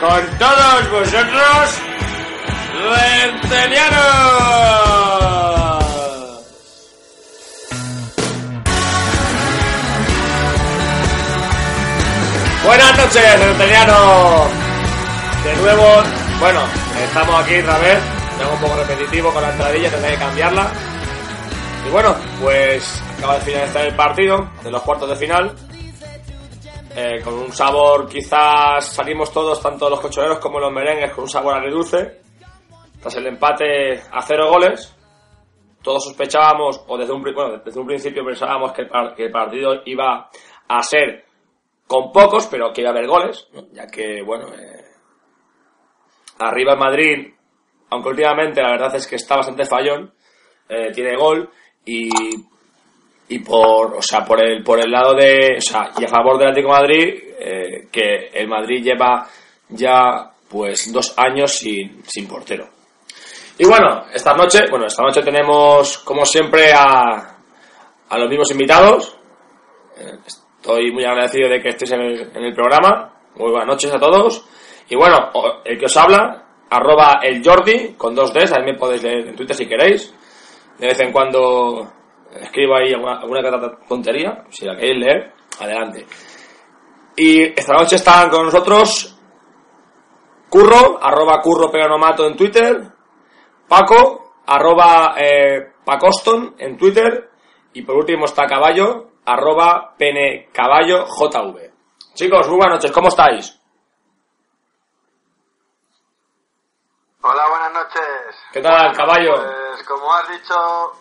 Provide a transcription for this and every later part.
con todos vosotros, Rentelianos. Buenas noches, Rentelianos. De nuevo, bueno, estamos aquí otra vez. Un poco repetitivo con la entradilla, tendré que cambiarla. Y bueno, pues acaba de finalizar el partido de los cuartos de final. Eh, con un sabor, quizás salimos todos, tanto los cochoneros como los merengues, con un sabor agridulce. Tras el empate a cero goles, todos sospechábamos, o desde un, bueno, desde un principio pensábamos que el, partido iba a ser con pocos, pero que iba a haber goles, ya que, bueno, eh, arriba en Madrid, aunque últimamente la verdad es que está bastante fallón, eh, tiene gol y y por o sea por el por el lado de o sea y a favor del Atlético de Madrid eh, que el Madrid lleva ya pues dos años sin, sin portero. Y bueno esta noche bueno esta noche tenemos como siempre a a los mismos invitados. Eh, estoy muy agradecido de que estéis en el, en el programa. Muy buenas noches a todos. Y bueno el que os habla arroba el Jordi con dos Ds ahí me podéis leer en Twitter si queréis. De vez en cuando escribo ahí alguna, alguna tontería, si la queréis leer, adelante. Y esta noche están con nosotros Curro, arroba Curro Peganomato en Twitter, Paco, arroba eh, Pacoston en Twitter, y por último está Caballo, arroba Pene Caballo JV. Chicos, muy buenas noches, ¿cómo estáis? Hola, buenas noches. ¿Qué tal, Caballo? Pues como has dicho,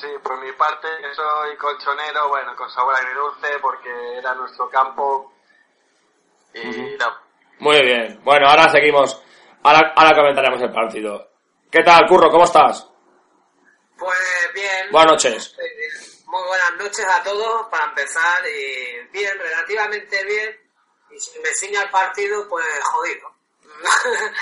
sí, por mi parte que soy colchonero, bueno, con sabor agridulce porque era nuestro campo y no. Muy bien, bueno, ahora seguimos, ahora, ahora comentaremos el partido. ¿Qué tal, Curro, cómo estás? Pues bien. Buenas noches. Eh, Muy buenas noches a todos para empezar y bien, relativamente bien. Y si me ciña el partido, pues jodido.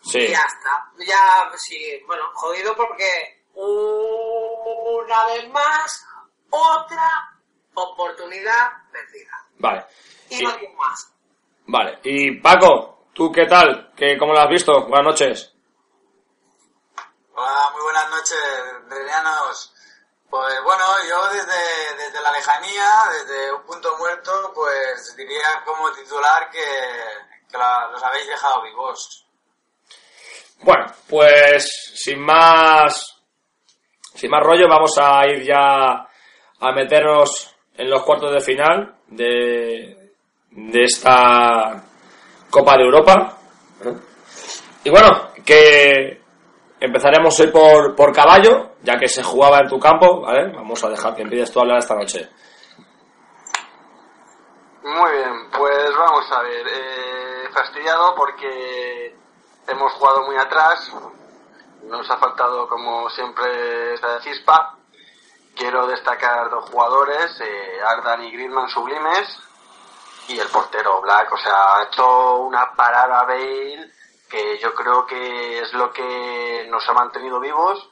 Sí. Y ya está. Ya, sí, bueno, jodido porque una vez más, otra oportunidad perdida. Vale. Y Y- no digo más. Vale, y Paco, ¿tú qué tal? ¿Qué, ¿Cómo lo has visto? Buenas noches. Hola, muy buenas noches, Adrianos. Pues bueno, yo desde, desde la lejanía, desde un punto muerto, pues diría como titular que, que la- los habéis dejado vivos. Bueno, pues sin más sin más rollo vamos a ir ya a meternos en los cuartos de final de, de esta Copa de Europa. Y bueno, que empezaremos hoy por, por caballo, ya que se jugaba en tu campo, ¿vale? Vamos a dejar que empieces tú a hablar esta noche. Muy bien, pues vamos a ver. Eh, fastidiado porque hemos jugado muy atrás. Nos ha faltado, como siempre, esta chispa. Quiero destacar dos jugadores, eh, Ardan y Griezmann sublimes, y el portero Black. O sea, ha hecho una parada Bale que yo creo que es lo que nos ha mantenido vivos.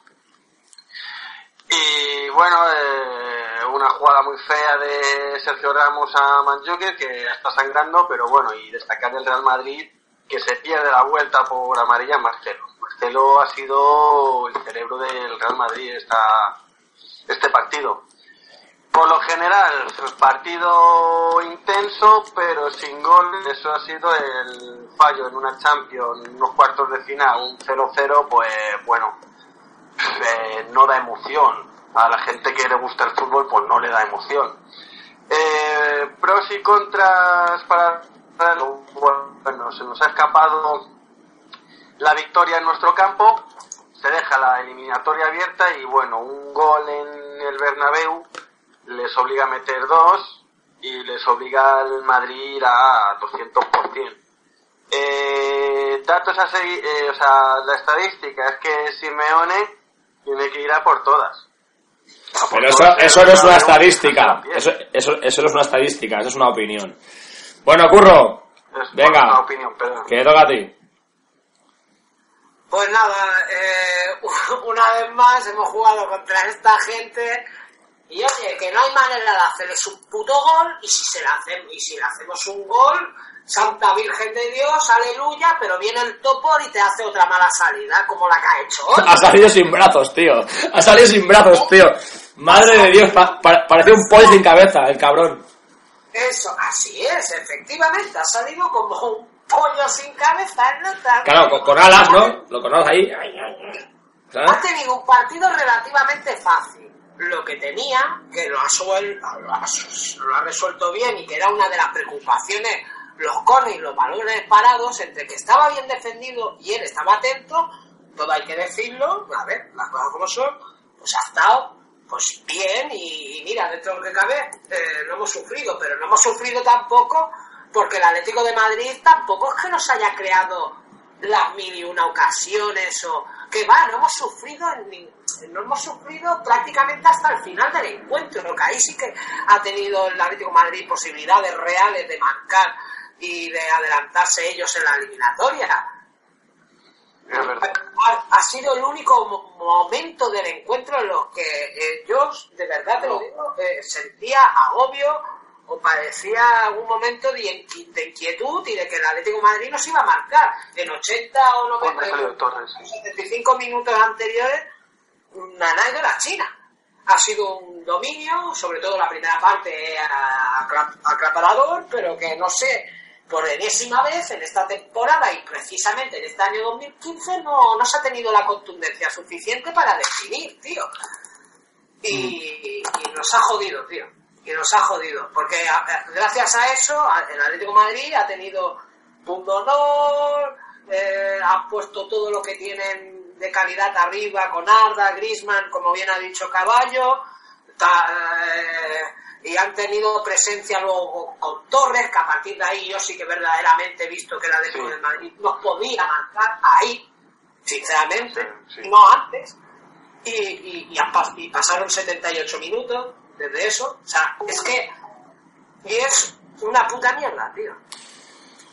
Y bueno, eh, una jugada muy fea de Sergio Ramos a Manjukic que está sangrando, pero bueno, y destacar el Real Madrid que se pierde la vuelta por amarilla Marcelo. Marcelo ha sido el cerebro del Real Madrid esta, este partido. Por lo general, partido intenso, pero sin gol. Eso ha sido el fallo en una Champions, unos cuartos de final, un 0-0, pues bueno, eh, no da emoción. A la gente que le gusta el fútbol, pues no le da emoción. Eh, pros y contras para bueno, se nos ha escapado la victoria en nuestro campo, se deja la eliminatoria abierta y bueno, un gol en el Bernabéu les obliga a meter dos y les obliga al Madrid a 200%. Eh, datos a seguir, eh, o sea, la estadística es que Simeone tiene que ir a por todas. A por Pero eso, todas, eso no es una estadística. Eso, eso, eso no es una estadística, eso es una opinión. Bueno, Curro, Es venga. una opinión, perdón. que toca a ti. Pues nada, eh, una vez más hemos jugado contra esta gente Y oye, que no hay manera de hacerles un puto gol y si se le hacemos, y si le hacemos un gol, Santa Virgen de Dios, aleluya, pero viene el topor y te hace otra mala salida, como la que ha hecho hoy. Ha salido sin brazos, tío. Ha salido sin brazos, tío. Madre de Dios, pa- pa- parece un pollo sin cabeza, el cabrón. Eso, así es, efectivamente, ha salido como un pollo sin cabeza, ¿no? Tal- Claro, con, con alas, ¿no? Lo conoces ahí. Ha ¿Sabes? tenido un partido relativamente fácil. Lo que tenía, que lo ha, suel- lo ha lo ha resuelto bien y que era una de las preocupaciones, los cones y los balones parados, entre que estaba bien defendido y él estaba atento, todo hay que decirlo, a ver, las cosas como son, pues ha estado pues bien y, y mira, dentro de lo que cabe, eh, no hemos sufrido, pero no hemos sufrido tampoco porque el Atlético de Madrid tampoco es que nos haya creado las mil y una ocasiones o que va, no hemos sufrido ni- no hemos sufrido prácticamente hasta el final del encuentro, lo que ahí sí que ha tenido el Atlético de Madrid posibilidades reales de marcar y de adelantarse ellos en la eliminatoria. Ha, ha sido el único mo- momento del encuentro en los que eh, yo, de verdad te lo digo, eh, sentía agobio o parecía algún momento de, inqui- de inquietud y de que el Atlético de Madrid nos iba a marcar en 80 o 90 Cuando salió Torres, sí. 75 minutos anteriores, nada de la China. Ha sido un dominio, sobre todo la primera parte a- acla- aclaparador, pero que no sé, por enésima vez en esta temporada y precisamente en este año 2015 no, no se ha tenido la contundencia suficiente para definir, tío. Y, y nos ha jodido, tío. Y nos ha jodido. Porque a- gracias a eso, el Atlético de Madrid ha tenido punto honor, eh, han puesto todo lo que tienen de calidad arriba con Arda, Grisman, como bien ha dicho Caballo, ta- eh, y han tenido presencia luego con Torres, que a partir de ahí yo sí que verdaderamente he visto que el Atlético Sí. de Madrid nos podía marcar ahí, sinceramente, Sí, sí. no antes y, y- y pasaron 78 minutos desde eso. O sea, es que. Y es una puta mierda, tío.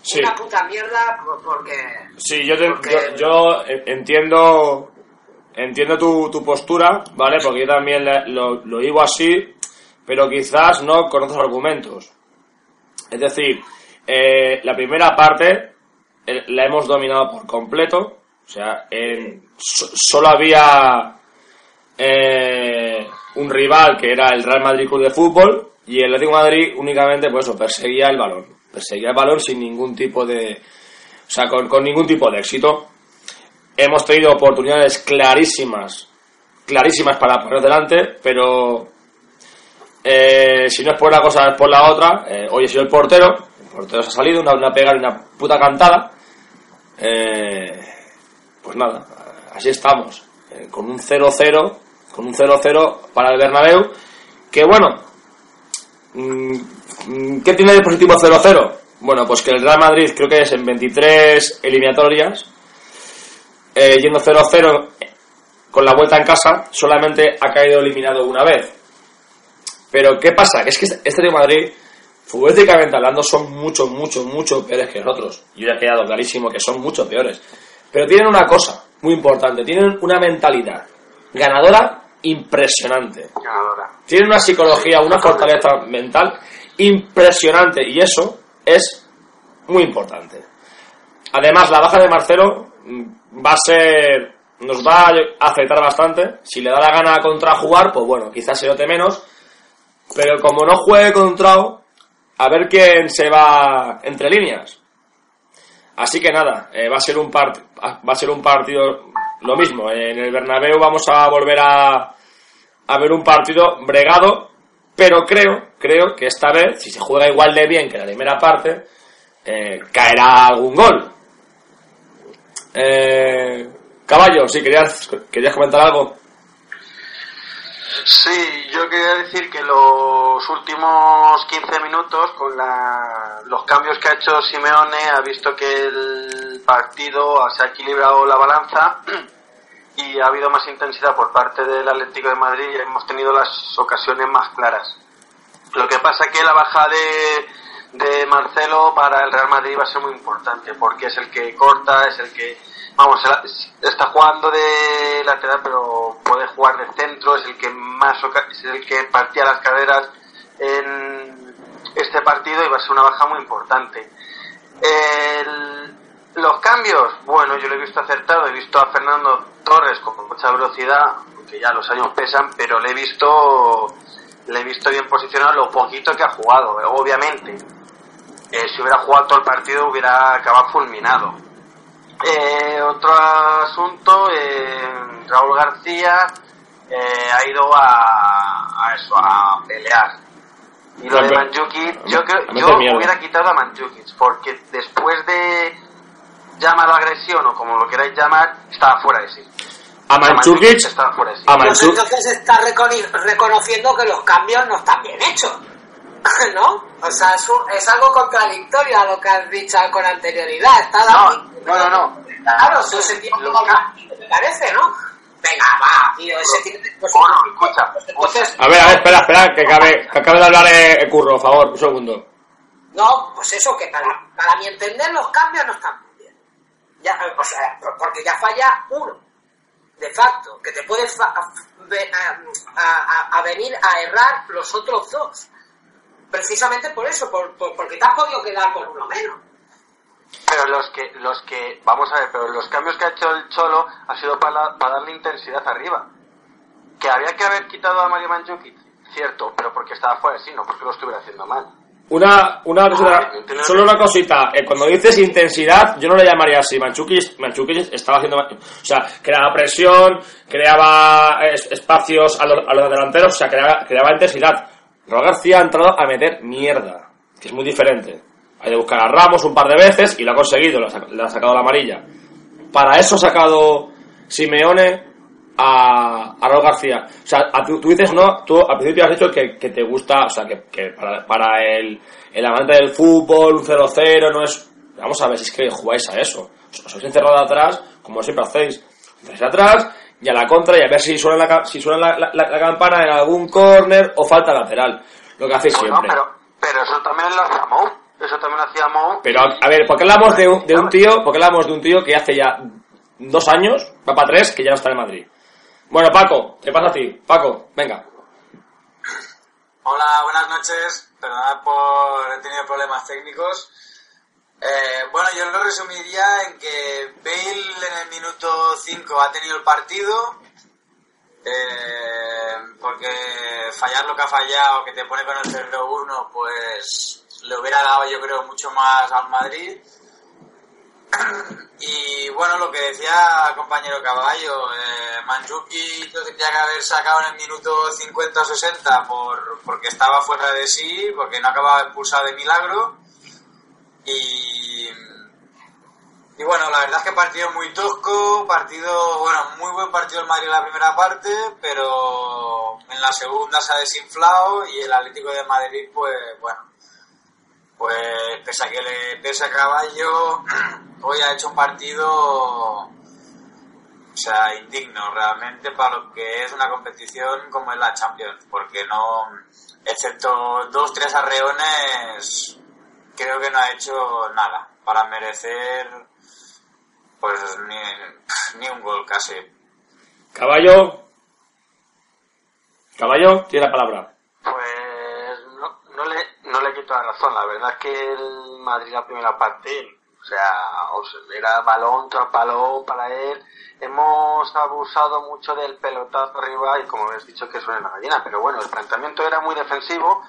Sí. Una puta mierda por- porque. Sí, yo, te- Porque- yo, yo entiendo entiendo tu, tu postura, ¿vale? Porque yo también le- lo, lo digo así, pero quizás no con otros argumentos. Es decir, eh, la primera parte eh, la hemos dominado por completo, o sea, en- so- solo había eh, un rival que era el Real Madrid Club de Fútbol y el Atlético Madrid únicamente, pues eso, perseguía el balón, perseguía el balón sin ningún tipo de, o sea, con, con ningún tipo de éxito. Hemos tenido oportunidades clarísimas, clarísimas para poner delante, pero eh, si no es por una cosa, es por la otra. Eh, hoy he sido el portero, el portero se ha salido, una, una pegada y una puta cantada. Eh, pues nada, así estamos, eh, con un 0-0, con un 0-0 para el Bernabéu, que bueno, mm, ¿qué tiene de positivo 0-0? Bueno, pues que el Real Madrid creo que es en 23 eliminatorias, eh, yendo 0-0 con la vuelta en casa, solamente ha caído eliminado una vez. Pero ¿qué pasa? Que es que este Real Madrid, futbolísticamente hablando, son mucho, mucho, mucho peores que nosotros. Y ya ha quedado clarísimo que son mucho peores. Pero tienen una cosa muy importante, tienen una mentalidad ganadora impresionante. Ganadora. Tienen una psicología, una fortaleza mental impresionante y eso es muy importante. Además, la baja de Marcelo mm, va a ser, nos va a afectar bastante. Si le da la gana contra jugar, pues bueno, quizás se note menos. Pero como no juegue contra, a ver quién se va entre líneas. Así que nada, eh, va a ser un part va a ser un partido lo mismo. En el Bernabéu vamos a volver a, a ver un partido bregado, pero creo, creo que esta vez, si se juega igual de bien que la primera parte, eh, caerá algún gol. Eh, Caballo, si querías, querías comentar algo. Sí, yo quería decir que los últimos 15 minutos, con la- los cambios que ha hecho Simeone, ha visto que el partido se ha equilibrado la balanza y ha habido más intensidad por parte del Atlético de Madrid y hemos tenido las ocasiones más claras. Lo que pasa que la baja de, de Marcelo para el Real Madrid va a ser muy importante porque es el que corta, es el que vamos, está jugando de lateral, pero puede jugar de centro, es el que más es el que partía las caderas en este partido y va a ser una baja muy importante. Los cambios, bueno, yo lo he visto acertado, he visto a Fernando Torres con mucha velocidad, que ya los años pesan, pero le he visto le he visto bien posicionado lo poquito que ha jugado, obviamente. Eh, si hubiera jugado todo el partido hubiera acabado fulminado. Eh, otro asunto, eh, Raúl García ha ido a, eso, a pelear. Y lo de Manjukic, yo, yo hubiera quitado a Manjukic, porque después de llamar agresión o como lo queráis llamar, estaba fuera de sí. A Manchukic, a Manchukic. Entonces está reconociendo que los cambios no están bien hechos. ¿No? O sea, es, algo contradictorio a lo que has dicho con anterioridad. Está no, no, no, no. Claro, eso se tiene me parece, ¿no? Venga, va, tío, ese tiene... Pues, bueno, escucha, Entonces, a ver, a ver, espera, espera, que acabe, que acabe de hablar eh, Curro, por favor, un segundo. No, pues eso, que para, para mi entender los cambios no están bien. Porque ya falla uno de facto, que te puedes a, a, venir a errar los otros dos. Precisamente por eso, por, porque te has podido quedar con uno menos. Pero los que, los que, vamos a ver, pero los cambios que ha hecho el Cholo ha sido para, para darle intensidad arriba. Que había que haber quitado a Mario Mandzukic, cierto, pero porque estaba fuera sí, no porque lo estuviera haciendo mal. Una, una ah, solo una cosita. Eh, cuando dices intensidad, yo no le llamaría así. Manchukic, Manchukic estaba haciendo. O sea, creaba presión, creaba espacios a los, a los, delanteros, o sea, creaba, creaba intensidad. Raúl García ha entrado a meter mierda, que es muy diferente. Hay que buscar a Ramos un par de veces y lo ha conseguido, le ha, sacado la amarilla. Para eso ha sacado Simeone a, a Raúl García. O sea, tú, dices, no, tú al principio has dicho que, que te gusta, o sea, que, que para, para el, el, amante del fútbol, un 0-0, no es. Vamos a ver si es que jugáis a eso. Os habéis encerrado atrás, como siempre hacéis. Encerráis atrás y a la contra y a ver si suena la, si suena la, la, campana en algún córner o falta lateral. Lo que hacéis siempre. pero, pero eso también lo hacíamos. Eso también lo hacíamos. Pero, a ver, ¿por qué hablamos de un, de un tío, por qué hablamos de un tío que hace ya dos años, va para tres, que ya no está en Madrid? Bueno, Paco, ¿qué pasa a ti? Paco, venga. Hola, buenas noches. Perdonad por he tenido problemas técnicos. Eh, bueno, yo lo resumiría en que Bale en el minuto 5 ha tenido el partido, eh, porque fallar lo que ha fallado, que te pone con el 0-1, pues le hubiera dado yo creo mucho más al Madrid. Y bueno, lo que decía compañero Caballo, eh, Manjuki tendría que haber sacado en el minuto 50 o 60 por, porque estaba fuera de sí, porque no acababa de expulsar de milagro. Y, y bueno, la verdad es que partido muy tosco, partido, bueno, muy buen partido el Madrid en la primera parte, pero en la segunda se ha desinflado y el Atlético de Madrid, pues bueno, pues pese a que le pese a Caballo, hoy ha hecho un partido, o sea, indigno realmente para lo que es una competición como es la Champions, porque no, excepto dos, tres arreones, creo que no ha hecho nada para merecer, pues ni, ni un gol casi. Caballo, Caballo, tiene la palabra. Pues no le quito la razón. La verdad es que el Madrid la primera parte, o sea, era balón tras balón para él. Hemos abusado mucho del pelotazo arriba y como habéis dicho que suena la gallina, pero bueno, el planteamiento era muy defensivo.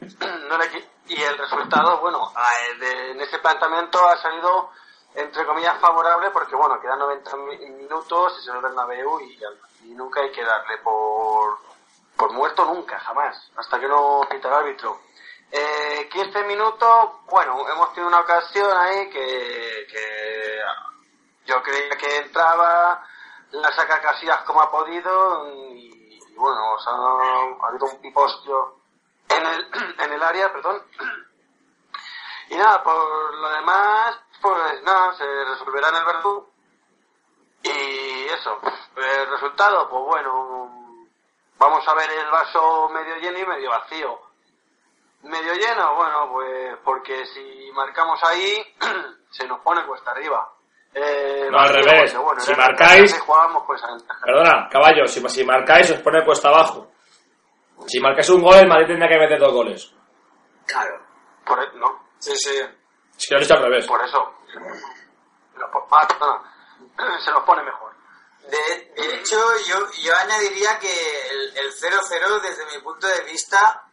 No le, y el resultado, bueno, en ese planteamiento ha salido entre comillas favorable porque bueno, quedan 90 minutos y se nos Bernabéu y, y nunca hay que darle por, por muerto nunca, jamás, hasta que no pita el árbitro. Eh, 15 minutos, bueno, hemos tenido una ocasión ahí que, que yo creía que entraba, la saca Casillas como ha podido y, bueno, ha, habido un pipostio en el, en el área, perdón. Y nada, por lo demás, pues nada, se resolverá en el Verdú. Y eso, el resultado, pues bueno, vamos a ver el vaso medio lleno y medio vacío Medio lleno, bueno, pues porque si marcamos ahí se nos pone cuesta arriba. Eh, No, al revés. bueno, Si marcáis- si jugábamos ventaja. Perdona, caballo, si, si marcáis os pone cuesta abajo. Si marcáis un gol, el Madrid tendría que meter dos goles. Claro. Por, e- no, Sí, sí. Es que lo he dicho al revés. por eso. Ah. Se nos pone mejor. De, de hecho, yo, yo añadiría que el el 0-0, desde mi punto de vista,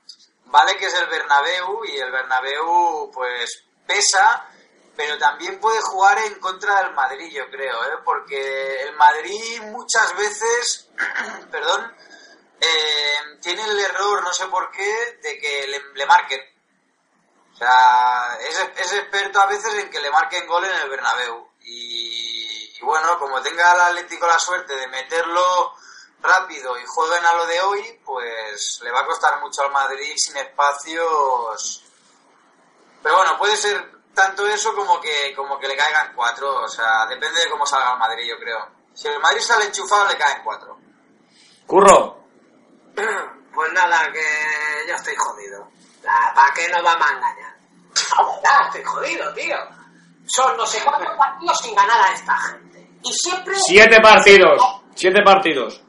vale que es el Bernabéu y el Bernabéu, pues, pesa, pero también puede jugar en contra del Madrid, yo creo, ¿eh? porque el Madrid muchas veces, perdón, eh, tiene el error, no sé por qué, de que le, marquen. O sea, es, es experto a veces en que le marquen gol en el Bernabéu. Y bueno, como tenga el Atlético la suerte de meterlo rápido y jueguen a lo de hoy, pues le va a costar mucho al Madrid sin espacios. Pero bueno, puede ser tanto eso como que como que le caigan cuatro. O sea, depende de cómo salga el Madrid, yo creo. Si el Madrid sale enchufado, le caen cuatro. Curro, Pues nada, que yo estoy jodido. ¿Para qué nos vamos a engañar? La estoy jodido, tío. Son no sé cuántos partidos sin ganar a esta gente. Y siempre... siete partidos. Siete partidos.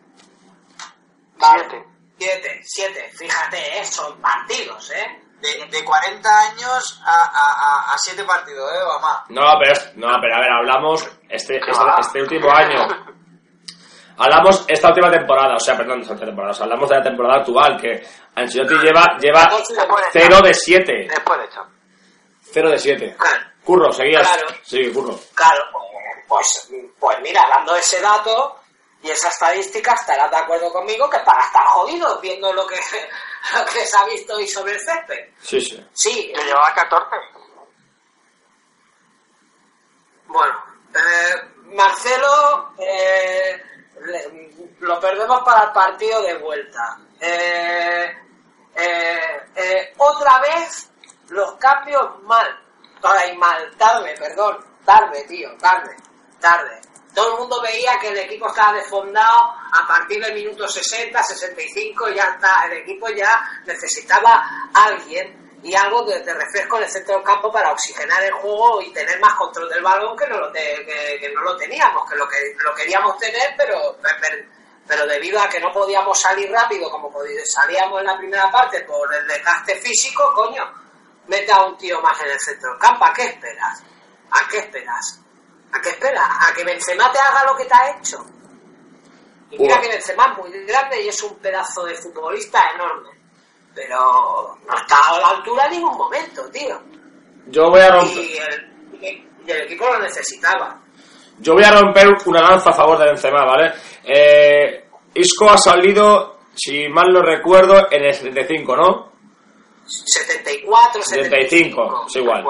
Siete. Siete, siete. Fíjate, eh, son partidos, ¿eh? De, de 40 años a, a, a, a 7 partidos, ¿eh? Más. No, pero, no, pero a ver, hablamos este, este, este último año. Hablamos esta última temporada, o sea, perdón, esta última temporada, o sea, hablamos de la temporada actual, que Ancelotti lleva, lleva 0 de 7. Después de hecho. 0 de 7. Claro. Curro, seguías. Claro. Sí, curro. Claro, pues, pues mira, dando ese dato y esa estadística, estarás de acuerdo conmigo que para estar jodido viendo lo que, lo que se ha visto hoy sobre el césped. Sí, sí. Sí, Yo llevaba 14. bueno, eh, Marcelo eh, le- lo perdemos para el partido de vuelta. Eh, eh, eh, otra vez los cambios mal. Ay, mal, tarde, perdón. Tarde, tío, tarde, tarde. Todo el mundo veía que el equipo estaba desfondado a partir del minuto 60, 65, ya está. El equipo ya necesitaba alguien y algo de, de refresco en el centro del campo para oxigenar el juego y tener más control del balón que no lo, te- que, no lo teníamos, que lo, que lo queríamos tener, pero, pero, debido a que no podíamos salir rápido como salíamos en la primera parte por el desgaste físico, coño, mete a un tío más en el centro del campo. ¿A qué esperas? ¿A qué esperas? ¿A qué esperas? ¿A que Benzema te haga lo que te ha hecho? Y mira que Benzema es muy grande y es un pedazo de futbolista enorme. Pero no está a la altura en ningún momento, tío. Yo voy a romper, Y el, y el equipo lo necesitaba. yo voy a romper una lanza a favor de Benzema, ¿vale? Eh, Isco ha salido, si mal no recuerdo, en el 75, ¿no? 74, 75, 75. es igual.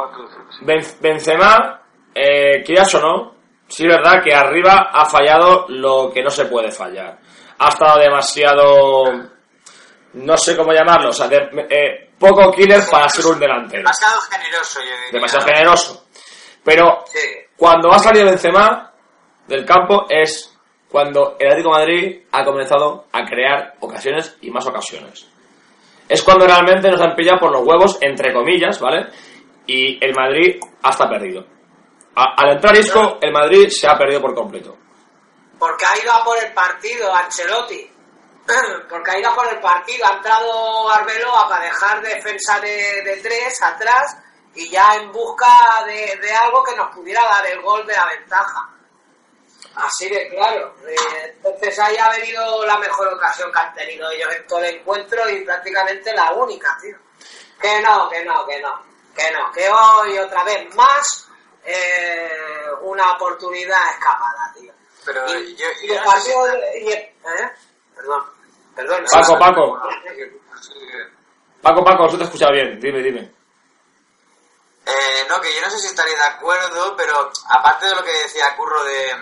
Benzema, eh, quieras o no, sí es verdad que arriba ha fallado lo que no se puede fallar. Ha estado demasiado, no sé cómo llamarlo, o sea, de- eh, poco killer para ser un delantero. Demasiado generoso, yo diría. Demasiado generoso. Pero Sí. cuando ha salido Benzema del campo es cuando el Atlético de Madrid ha comenzado a crear ocasiones y más ocasiones. Es cuando realmente nos han pillado por los huevos, entre comillas, ¿vale? Y el Madrid hasta perdido. Al entrar Isco, el Madrid se ha perdido por completo. Porque ha ido a por el partido Ancelotti. Porque ha ido a por el partido. Ha entrado Arbeloa para dejar defensa de, tres atrás y ya en busca de, de algo que nos pudiera dar el gol de la ventaja. Así de claro. Eh, Entonces ahí ha venido la mejor ocasión que han tenido ellos en todo el encuentro y prácticamente la única, tío. Que no, que no, que no. Que no, que hoy otra vez más eh, una oportunidad escapada, tío. Pero Y, yo, y el partido de- y el- ¿eh? Perdón, perdón. Paco, no, Paco. no, Paco, Paco, eso te he escuchado bien. Dime, dime. Eh, no, que yo no sé si estaría de acuerdo, pero aparte de lo que decía Curro de,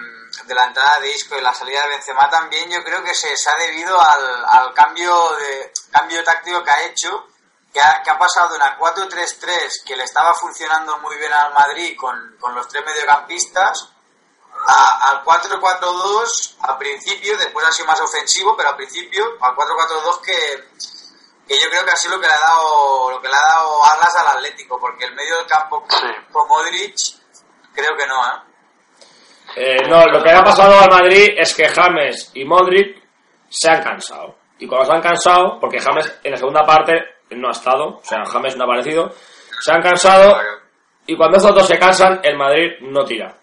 de la entrada de Isco y la salida de Benzema también, yo creo que se, se ha debido al, al cambio de cambio táctico que ha hecho, que ha, que ha pasado de una 4-3-3 que le estaba funcionando muy bien al Madrid con, con los tres mediocampistas, a- al 4-4-2 al principio, después ha sido más ofensivo, pero al principio al 4-4-2 que, que yo creo que ha sido lo que le ha dado lo que le ha dado alas al Atlético, porque el medio del campo Sí. con Modric creo que no, ¿eh? Eh, no, lo que ha pasado al Madrid es que James y Modric se han cansado. Y cuando se han cansado, porque James en la segunda parte no ha estado, o sea, James no ha aparecido, se han cansado y cuando esos dos se cansan, el Madrid no tira.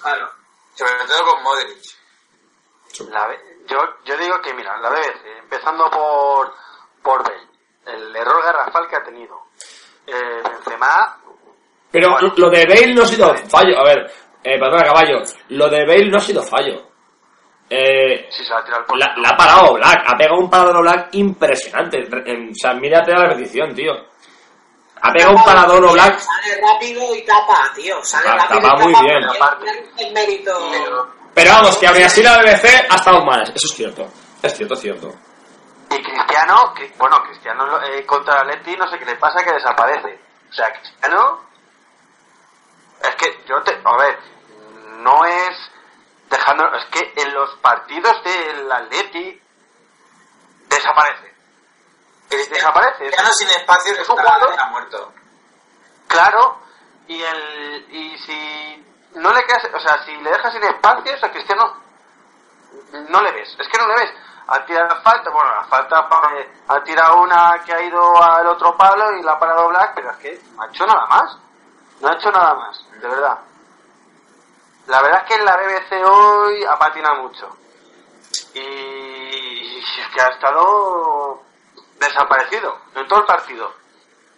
Claro. Sobre todo con Modric. La yo, yo digo que, mira, la BBC, empezando por, por Bale, el error garrafal que ha tenido. Eh, Benzema, Pero Bueno. lo de Bale no ha sido fallo. A ver, eh, perdona, caballo. Lo de Bale no ha sido fallo. Eh, si se va a tirar por la, la ha parado Black. Ha pegado un parador Black impresionante. En- o sea, mírate la repetición, tío. Ha pegado un parador Black. Sale rápido y tapa, tío. Sale Tapa- rápido tapa y muy tapa. bien. Aparte. El mérito. Pero vamos, que aún así la BBC ha estado mal. Eso es cierto. Es cierto, es cierto. Y Cristiano, que- bueno, Cristiano eh, contra el Atleti no sé qué le pasa que desaparece. O sea, Cristiano es que yo te, a ver, no es dejando, es que en los partidos del Atleti desaparece. Desaparece. Ya no sin espacios Es un jugador. está muerto. Claro, y el y si no le quedas, o sea, si le dejas sin espacios a Cristiano no le ves, es que no le ves. Ha tirado falta, bueno, la falta eh, ha tirado una que ha ido al otro palo y la ha parado Black, pero es que no ha hecho nada más. No ha hecho nada más, de verdad. La verdad es que en la BBC hoy ha patinado mucho. Y es que ha estado desaparecido en todo el partido.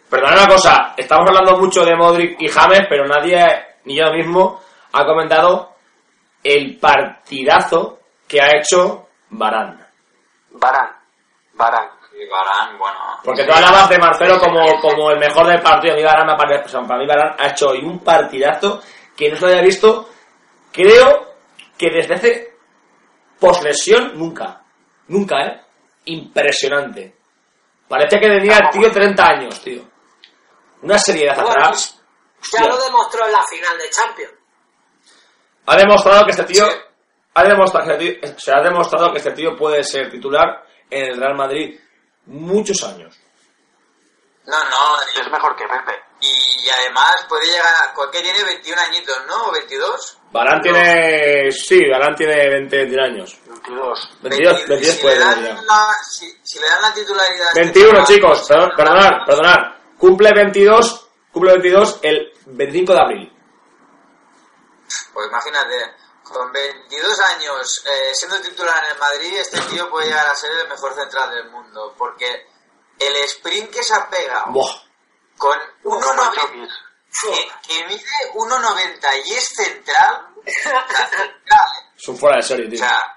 Perdona una cosa. Estamos hablando mucho de Modric y James, pero nadie, ni yo mismo, ha comentado el partidazo que ha hecho Barán. Barán, Barán. Y Varane, bueno. Porque tú hablabas de Marcelo como, como el mejor del partido. A mí Varane me ha parecido- o sea, para mí Varane ha hecho hoy un partidazo que no se lo había visto, creo que desde hace poslesión nunca. Nunca, ¿eh? Impresionante. Parece que tenía el tío 30 años, tío. Una seriedad Bueno, atrás. Ya Hostia. lo demostró en la final de Champions. Ha demostrado que este tío... Sí. Ha demostrado, que este tío- se ha demostrado que este tío puede ser titular en el Real Madrid muchos años. No, no. y- Es mejor que Pepe. Y, además puede llegar a... ¿Qué tiene? 21 añitos, ¿no? ¿O 22? Barán tiene... Sí, Barán tiene 20, 21 años. 22. 22, 22 si, puede le dan la, si, si le dan la titularidad... a este 21 chaval, chicos, perdón, se perdonar, perdonar. Cumple 22, cumple 22 el 25 de abril. Pues imagínate, con 22 años eh, siendo titular en el Madrid, este tío puede llegar a ser el mejor central del mundo. Porque el sprint que se ha pegado Buah. con Como 1,90 Jokic. que, que mide 1,90 y es central, central, ¿eh? Es un fuera de serie, O tío. sea,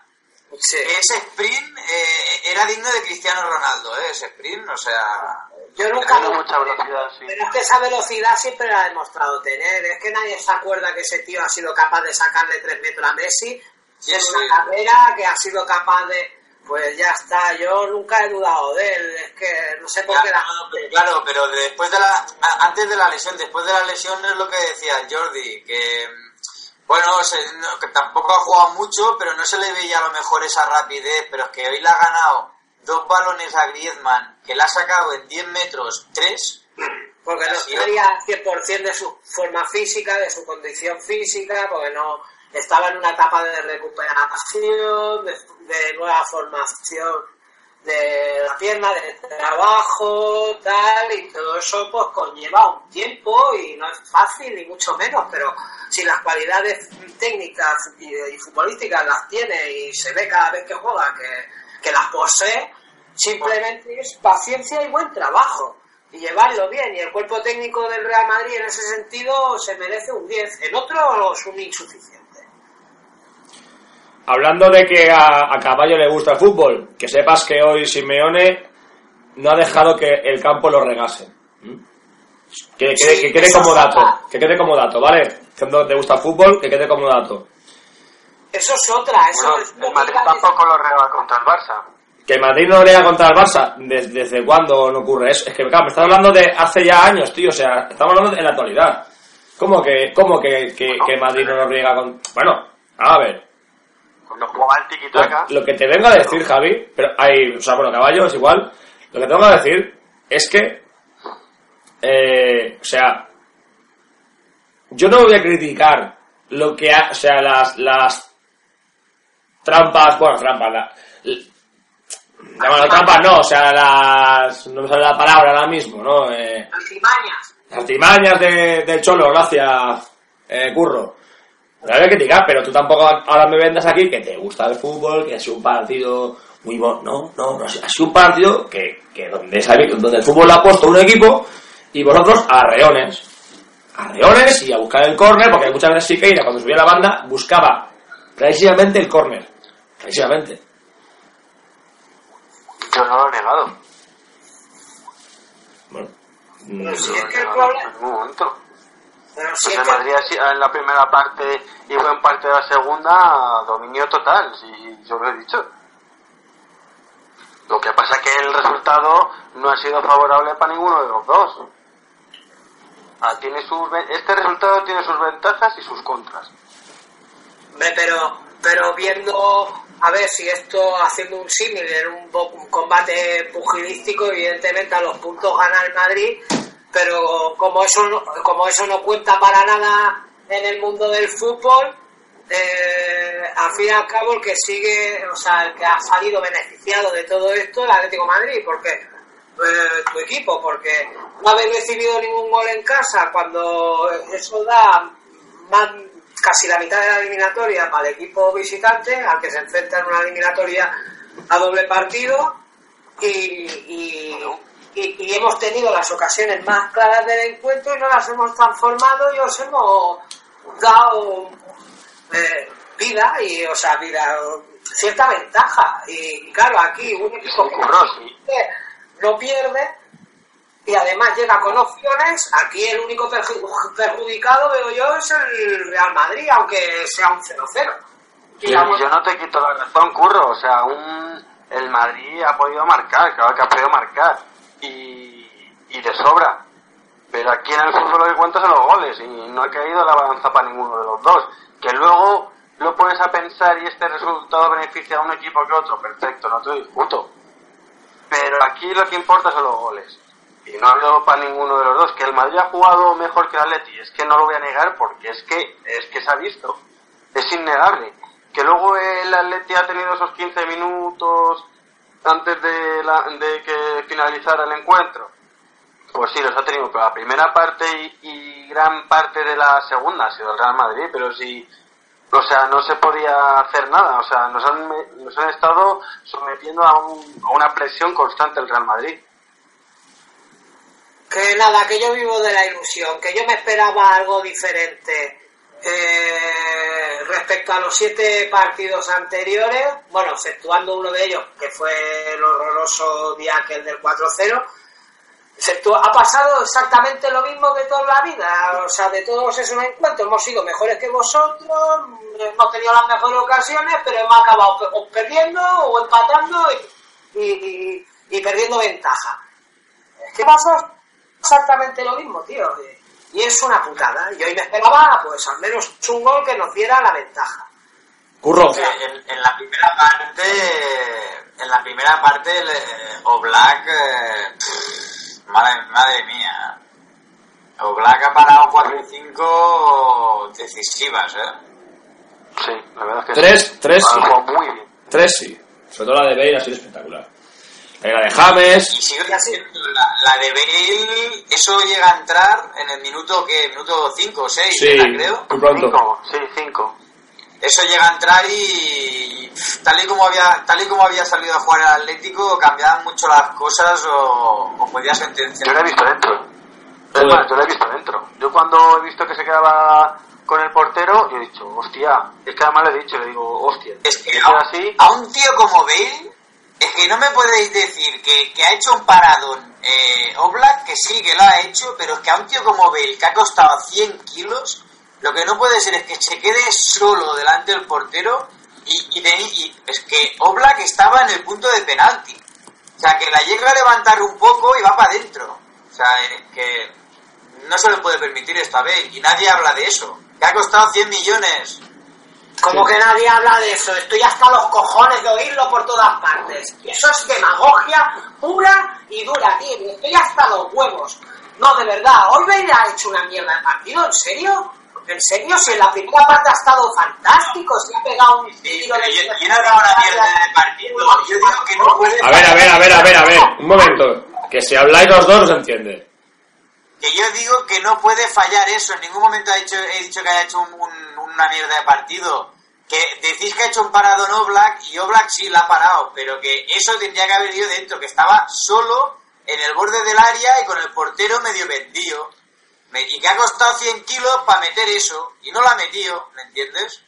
Sí. ese sprint eh, era digno de Cristiano Ronaldo, ¿eh? ese sprint, o sea... Yo nunca Tiene mucha velocidad, sí. Pero es que esa velocidad siempre la ha demostrado tener. Es que nadie se acuerda que ese tío ha sido capaz de sacarle 3 metros a Messi. Sí, en sí. una carrera que ha sido capaz de. Pues ya está, yo nunca he dudado de él. Es que no sé por qué la no, pero claro, pero después de la, antes de la lesión, después de la lesión es lo que decía Jordi, que bueno, se- no, que tampoco ha jugado mucho, pero no se le veía a lo mejor esa rapidez, pero es que hoy le ha ganado dos balones a Griezmann, que le ha sacado en 10 metros 3, Porque no estaría al 100% de su forma física, de su condición física, porque no estaba en una etapa de recuperación, de, de nueva formación de la pierna, de trabajo, tal, y todo eso pues conlleva un tiempo y no es fácil, ni mucho menos, pero si las cualidades técnicas y, futbolísticas las tiene y se ve cada vez que juega que, que las posee, simplemente es paciencia y buen trabajo y llevarlo bien. Y el cuerpo técnico del Real Madrid en ese sentido se merece un 10, en otro es un insuficiente. Hablando de que a, a Caballo le gusta el fútbol, que sepas que hoy Simeone no ha dejado que el campo lo regase. ¿Mm? Que, quede- Sí, que quede como dato, otra. que quede como dato, ¿vale? Que no te gusta el fútbol, que quede como dato. Eso es otra, eso Bueno, es el Madrid tampoco lo reba contra el Barça. Que el Madrid no brega contra el Barça, ¿desde, desde cuándo no ocurre eso? Es que, claro, me estás hablando de hace ya años, tío, o sea, estamos hablando en la actualidad. ¿Cómo que, cómo que, que, Madrid no lo riega con...? Bueno, a ver, Cuando jugaba el tiki-taka. lo, lo que te vengo a decir, Javi, pero hay, o sea, bueno, caballo es igual, lo que te vengo a decir es que, eh, o sea, yo no voy a criticar lo que ha, o sea, las, las trampas, bueno, trampas, la, llámalo trampas no, o sea, las, no me sale la palabra ahora mismo, ¿no? Eh, Artimañas. las artimañas de, del Cholo, gracias, eh, Curro. No hay que criticar, pero tú tampoco ahora me vendas aquí que te gusta el fútbol, que sido un partido muy bueno. No, no, no, ha sido un partido que, que donde, sabe- donde el fútbol lo ha puesto un equipo y vosotros a reones. A reones y a buscar el córner, porque muchas veces Siqueira, cuando subía la banda, buscaba precisamente el córner. Precisamente. Yo no lo he negado. Bueno. Mm, si No es que el problema. momento. Pues es el. Madrid en la primera parte y fue en parte de la segunda dominio total, si yo lo he dicho. Lo que pasa es que el resultado no ha sido favorable para ninguno de los dos. Ah, tiene sus, este resultado tiene sus ventajas y sus contras. Pero, pero viendo, a ver si esto, haciendo un símil en un, un combate pugilístico, evidentemente a los puntos gana el Madrid, pero como eso no, como eso no cuenta para nada en el mundo del fútbol, eh, al fin y al cabo el que sigue, o sea, el que ha salido beneficiado de todo esto es el Atlético Madrid, porque eh, tu equipo, porque no habéis recibido ningún gol en casa cuando eso da casi la mitad de la eliminatoria para el equipo visitante, al que se enfrenta en una eliminatoria a doble partido y, y- y hemos tenido las ocasiones más claras del encuentro y no las hemos transformado y os hemos dado eh, vida y o sea vida cierta ventaja y, claro aquí un equipo que no pierde y además llega con opciones. Aquí el único perju- perjudicado, veo yo, es el Real Madrid, aunque sea un 0-0. Y yo no te quito la razón, Curro. O sea, un, el Madrid ha podido marcar, claro que ha podido marcar. Y, y de sobra. Pero aquí en el fútbol lo que cuenta son los goles. Y no ha caído la balanza para ninguno de los dos. Que luego lo pones a pensar y este resultado beneficia a un equipo que otro. Perfecto, no te discuto. Pero aquí lo que importa son los goles. Y no ha habido para ninguno de los dos. Que el Madrid ha jugado mejor que el Atleti, es que no lo voy a negar porque es que, es que se ha visto. Es innegable. Que luego el Atleti ha tenido esos 15 minutos antes de, la- de que finalizara el encuentro. Pues sí, los ha tenido, pero la primera parte y, gran parte de la segunda ha sido el Real Madrid, pero sí, o sea, no se podía hacer nada, o sea, nos han, nos han estado sometiendo a, un- a una presión constante el Real Madrid. Que nada, que yo vivo de la ilusión, que yo me esperaba algo diferente eh, respecto a los siete partidos anteriores, bueno, exceptuando uno de ellos, que fue el horroroso día aquel del 4-0, exceptu- ha pasado exactamente lo mismo que toda la vida, o sea, de todos esos encuentros hemos sido mejores que vosotros, hemos tenido las mejores ocasiones, pero hemos acabado perdiendo o empatando y- y perdiendo ventaja. Es que pasa exactamente lo mismo, tío. Y es una putada. Y hoy me esperaba, pues, al menos un gol que nos diera la ventaja. Curro. En, en la primera parte, en la primera parte, el, eh, Oblak, eh, pff, madre, madre mía. Oblak ha parado 4 y 5 decisivas, ¿eh? Sí, la verdad es que Tres, sí. tres, sí. muy bien. Tres sí. Sobre todo la de Bale ha sido espectacular. La de James. Y sigo diciendo, la, la de Bale, eso llega a entrar en el minuto, que Minuto 5 o 6, Sí, creo. muy pronto. Cinco, sí, cinco. Eso llega a entrar y, tal y como había tal y como había salido a jugar el Atlético cambiaban mucho las cosas o, o podía Yo sentenciar. lo he visto dentro. Es Joder. más, yo lo he visto dentro. Yo cuando he visto que se quedaba con el portero, yo he dicho, hostia, es que además le he dicho, le digo, hostia, Es que a, así, a un tío como Bale, es que no me podéis decir que, que ha hecho un paradón eh, Oblak, que sí, que lo ha hecho, pero es que a un tío como Bale, que ha costado 100 kilos, lo que no puede ser es que se quede solo delante del portero y, y, teni- y es que Oblak estaba en el punto de penalti. O sea, que la llega a levantar un poco y va para adentro. O sea, es que no se le puede permitir esto a Bale y nadie habla de eso. Que ha costado 100 millones. Como que nadie habla de eso. Estoy hasta los cojones de oírlo por todas partes. Y eso es demagogia pura y dura, tío. Estoy hasta los huevos. No, de verdad. Hoy Bale ha hecho una mierda de partido, ¿en serio? En serio, si en la primera parte ha estado fantástico, se ha pegado un Sí, tiro yo, yo no una mierda de partido. Yo digo que no puede A ver, a ver, a ver, a ver, a ver. Un momento. Que si habláis los dos no se entiende. Que yo digo que no puede fallar eso. En ningún momento he dicho, he dicho que haya hecho un- un- una mierda de partido. Que decís que ha hecho un parado en Oblak y Oblak sí la ha parado, pero que eso tendría que haber ido dentro, que estaba solo en el borde del área y con el portero medio vendido. Me- y que ha costado 100 kilos para meter eso y no lo ha metido, ¿me entiendes?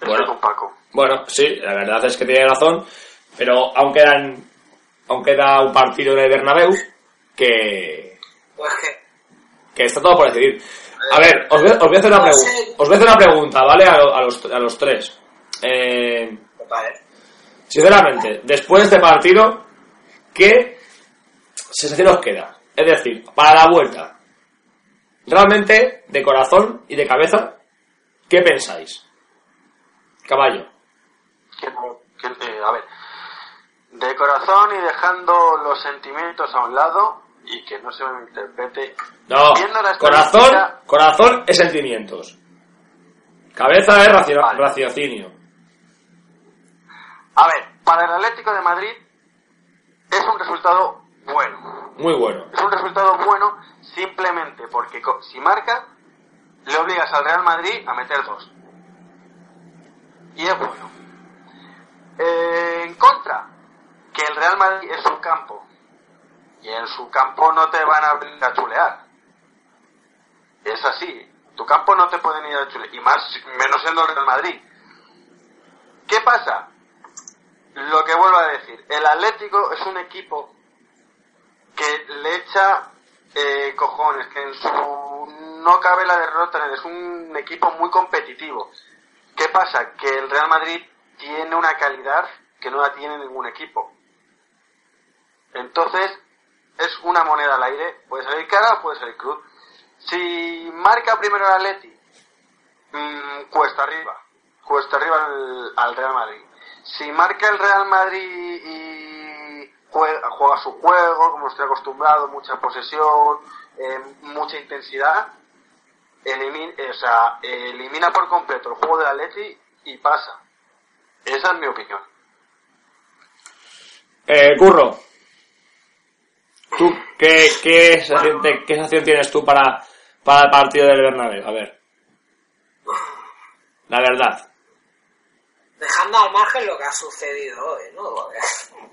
Bueno. con Paco. Bueno, sí, la verdad es que tiene razón. Pero aún quedan. Aún queda un partido de Bernabéu que. Pues que, que está todo por decidir. A ver, os voy, os voy a hacer una pregunta. sé. Os voy a hacer una pregunta, ¿vale? A, lo- a los, a los tres. Eh, sinceramente, después de este partido, ¿qué sensación os queda? Es decir, para la vuelta, realmente, de corazón y de cabeza, ¿qué pensáis? Caballo. Eh, a ver, de corazón y dejando los sentimientos a un lado y que no se me interprete. No, corazón, corazón es sentimientos. Cabeza es Vale. raciocinio. A ver, para el Atlético de Madrid es un resultado bueno. Muy bueno. Es un resultado bueno simplemente porque si marca, le obligas al Real Madrid a meter dos. Y es bueno. Eh, en contra, que el Real Madrid es su campo. Y en su campo no te van a venir a chulear. Es así. Tu campo no te pueden ir a chulear. Y más, menos siendo el Real Madrid. ¿Qué pasa? Lo que vuelvo a decir, el Atlético es un equipo que le echa eh, cojones, que en su no cabe la derrota, es un equipo muy competitivo. ¿Qué pasa? Que el Real Madrid tiene una calidad que no la tiene ningún equipo. Entonces, es una moneda al aire, puede salir cara o puede salir cruz. Si marca primero el Atleti, mm, cuesta arriba, cuesta arriba al, al Real Madrid. Si marca el Real Madrid y juega, juega su juego, como estoy acostumbrado, mucha posesión, eh, mucha intensidad, elimina, o sea, elimina por completo el juego del Atleti y pasa. Esa es mi opinión. Eh, Curro, ¿tú qué, qué, sensación, qué sensación tienes tú para, para el partido del Bernabéu? A ver. La verdad. Dejando al margen lo que ha sucedido hoy, ¿no?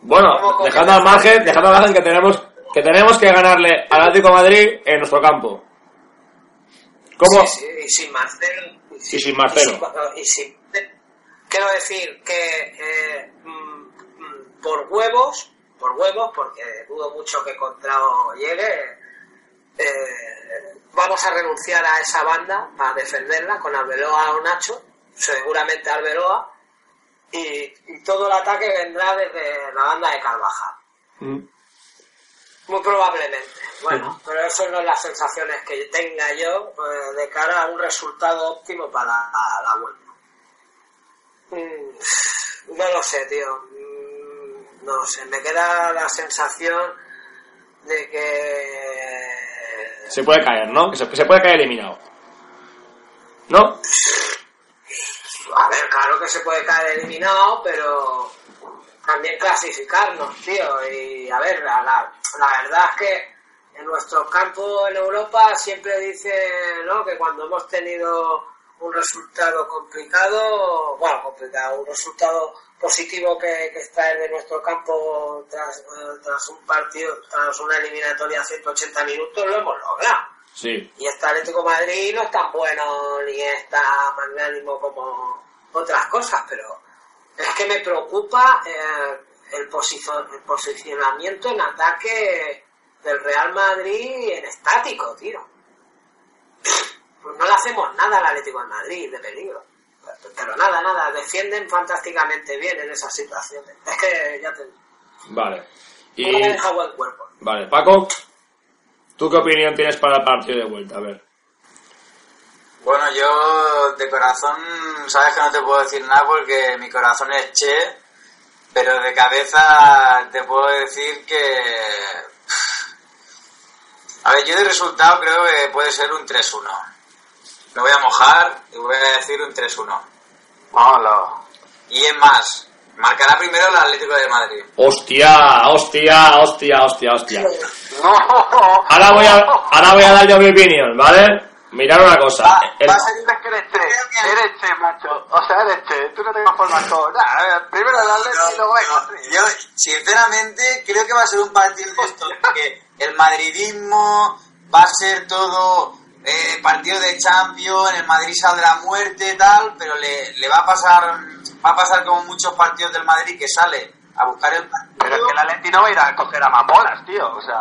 Bueno, dejando al margen, dejando al margen que tenemos que tenemos que ganarle al Atlético de Madrid en nuestro campo. ¿Cómo? Sí, sí, y sin Marcelo. Y sin Marcelo. Y sin- y sin- quiero decir que eh, mm, mm, por huevos, por huevos, porque dudo mucho que Contrao llegue, eh, vamos a renunciar a esa banda para defenderla con Arbeloa o Nacho, seguramente Arbeloa, y, y todo el ataque vendrá desde la banda de Carvajal. Mm. Muy probablemente. Bueno, pero eso no es las sensaciones que tenga yo eh, de cara a un resultado óptimo para la, la vuelta. Mm, no lo sé, tío. No sé. Me queda la sensación de que Se puede caer, ¿no? Que se, que se puede caer eliminado. ¿No? A ver, claro que se puede caer eliminado, pero también clasificarnos, tío. Y a ver, la, la, la verdad es que en nuestros campos en Europa siempre dice ¿no? que cuando hemos tenido un resultado complicado, bueno, complicado, un resultado positivo que, que extraer de nuestro campo tras, tras un partido, tras una eliminatoria a 180 minutos, lo hemos logrado. Sí. Y este Atlético de Madrid no es tan bueno ni es tan magnánimo como otras cosas, pero es que me preocupa eh, el, el posicionamiento en ataque del Real Madrid en estático, tío. Pues no le hacemos nada al Atlético de Madrid de peligro. Pero nada, nada, defienden fantásticamente bien en esas situaciones. Es que ya te Vale. Y, buen cuerpo. vale, Paco, ¿tú qué opinión tienes para el partido de vuelta? A ver. Bueno, yo de corazón, sabes que no te puedo decir nada porque mi corazón es che, pero de cabeza te puedo decir que... A ver, yo de resultado creo que puede ser un 3-1. Me voy a mojar y voy a decir un 3-1. Hola. Y es más, marcará primero el Atlético de Madrid. Hostia, hostia, hostia, hostia, hostia. No. Ahora voy a, ahora voy a dar yo mi opinión, ¿vale? Mirad una cosa. Va, El- va a ser que eres che, eres che, macho. O sea, eres che, tú no te conformas con nada. Primero el Atleti y luego el Madrid. Yo, sinceramente, creo que va a ser un partido de esto, que el madridismo va a ser todo eh, partido de Champions, el Madrid saldrá a muerte, tal, pero le, le va a pasar va a pasar como muchos partidos del Madrid que sale a buscar el partido. Pero es que el Atleti no va a ir a coger a mamolas, tío. O sea,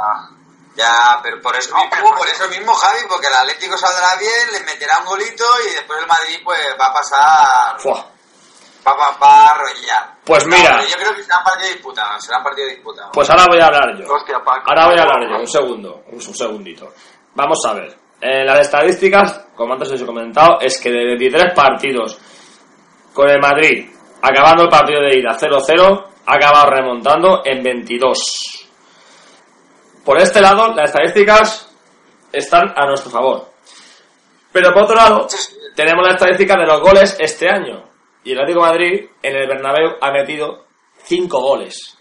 Ya, pero por eso, mismo, por eso mismo, Javi, porque el Atlético saldrá bien, le meterá un golito y después el Madrid pues va a pasar, Fua. va, va, va a arrollar. Pues No, mira. yo creo que será un partido disputado, será un partido disputado. Pues ahora voy a hablar yo. hostia, Paco. Ahora voy a hablar yo, un segundo, un, un segundito. Vamos a ver. Eh, las estadísticas, como antes os he comentado, es que de 23 partidos con el Madrid, acabando el partido de ida 0-0, ha acabado remontando en 22. Por este lado, las estadísticas están a nuestro favor. Pero por otro lado, tenemos la estadística de los goles este año. Y el Atlético de Madrid en el Bernabéu ha metido 5 goles.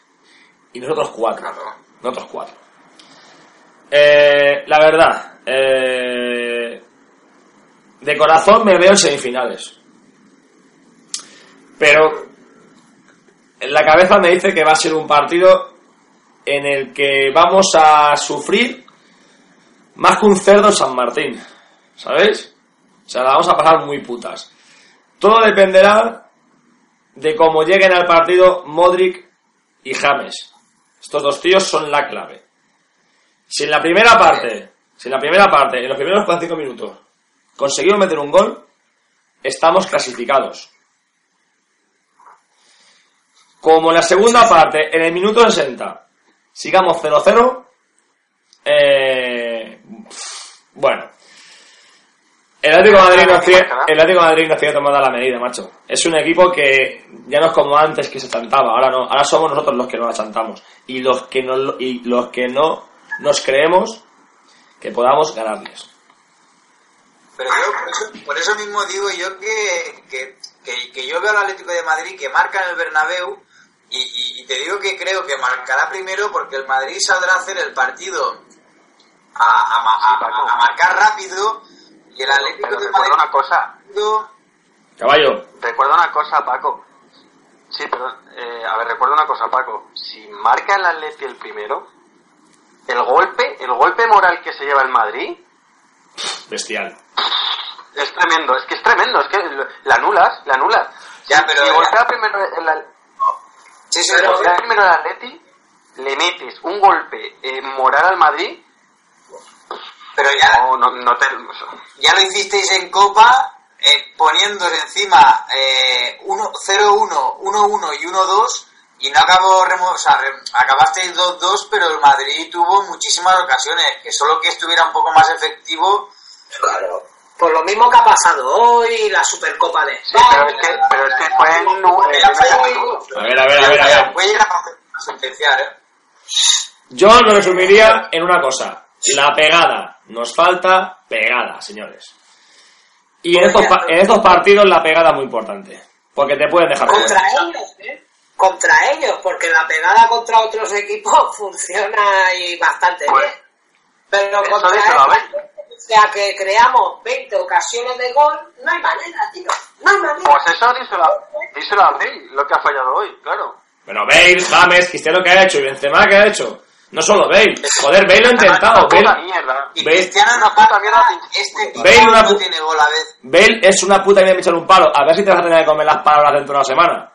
Y nosotros 4. Claro. Nosotros 4. Eh, la verdad, eh, de corazón me veo en semifinales. Pero en la cabeza me dice que va a ser un partido en el que vamos a sufrir más que un cerdo en San Martín. ¿Sabéis? O sea, la vamos a pasar muy putas. Todo dependerá de cómo lleguen al partido Modric y James. Estos dos tíos son la clave. Si en la primera parte, si en la primera parte, en los primeros 45 minutos, conseguimos meter un gol, estamos clasificados. Como en la segunda parte, en el minuto 60, sigamos 0-0, eh, bueno. El Atlético Madrid nos tiene, el Atlético Madrid nos tiene tomada la medida, macho. Es un equipo que ya no es como antes que se chantaba, ahora no, ahora somos nosotros los que no la chantamos. Y los que no, y los que no nos creemos que podamos ganarles. Pero yo por eso, por eso mismo digo yo que, que, que, que yo veo al Atlético de Madrid que marca en el Bernabéu y, y- y te digo que creo que marcará primero porque el Madrid saldrá a hacer el partido a, a ma- a- a- a marcar rápido y el Atlético Pero de recuerda Madrid una cosa. Caballo, Recuerda una cosa, Paco. Sí, pero, eh, a ver, recuerda una cosa, Paco. Si marca el Atleti el primero, el golpe, el golpe moral que se lleva el Madrid bestial. es tremendo. Es que es tremendo. Es que la anulas, la anulas. Ya, pero- Si golpea primero el, el, Sí, sí, si pero- golpea primero el Atleti, le metes un golpe eh, moral al Madrid, pero ya, no, no, no te... ya lo hicisteis en Copa eh, poniéndose encima eh, 1 0-1, 1-1 y 1-2 y no acabó, remo- o sea, re- acabasteis 2-2, pero el Madrid tuvo muchísimas ocasiones, que solo que estuviera un poco más efectivo, Claro. Por lo mismo que ha pasado hoy, la Supercopa de Sí, pero es que, pero es que fue en... A ver, a ver, a ver, a ver. puede llegar a sentenciar, ¿eh? Yo lo resumiría en una cosa. La pegada. Nos falta pegada, señores. Y en estos, pa- en estos partidos la pegada es muy importante. Porque te pueden dejar. Contra ellos, ¿eh? Contra ellos, porque la pegada contra otros equipos funciona y bastante Pues, bien. Pero eso contra ellos, o sea que creamos 20 ocasiones de gol, no hay manera, tío. No hay manera. Pues eso díselo, a- díselo a Bale, lo que ha fallado hoy, claro. Pero Bale, James, Cristiano que ha hecho y Benzema que ha hecho. No solo Bale. Joder, Bale lo ha intentado. Una puta Bale, mierda. Y Ve- Cristiano no Una puta mierda. este Ve una no tiene. Bale es una puta de echar un palo. A ver si te vas a tener que comer las palabras dentro de una semana.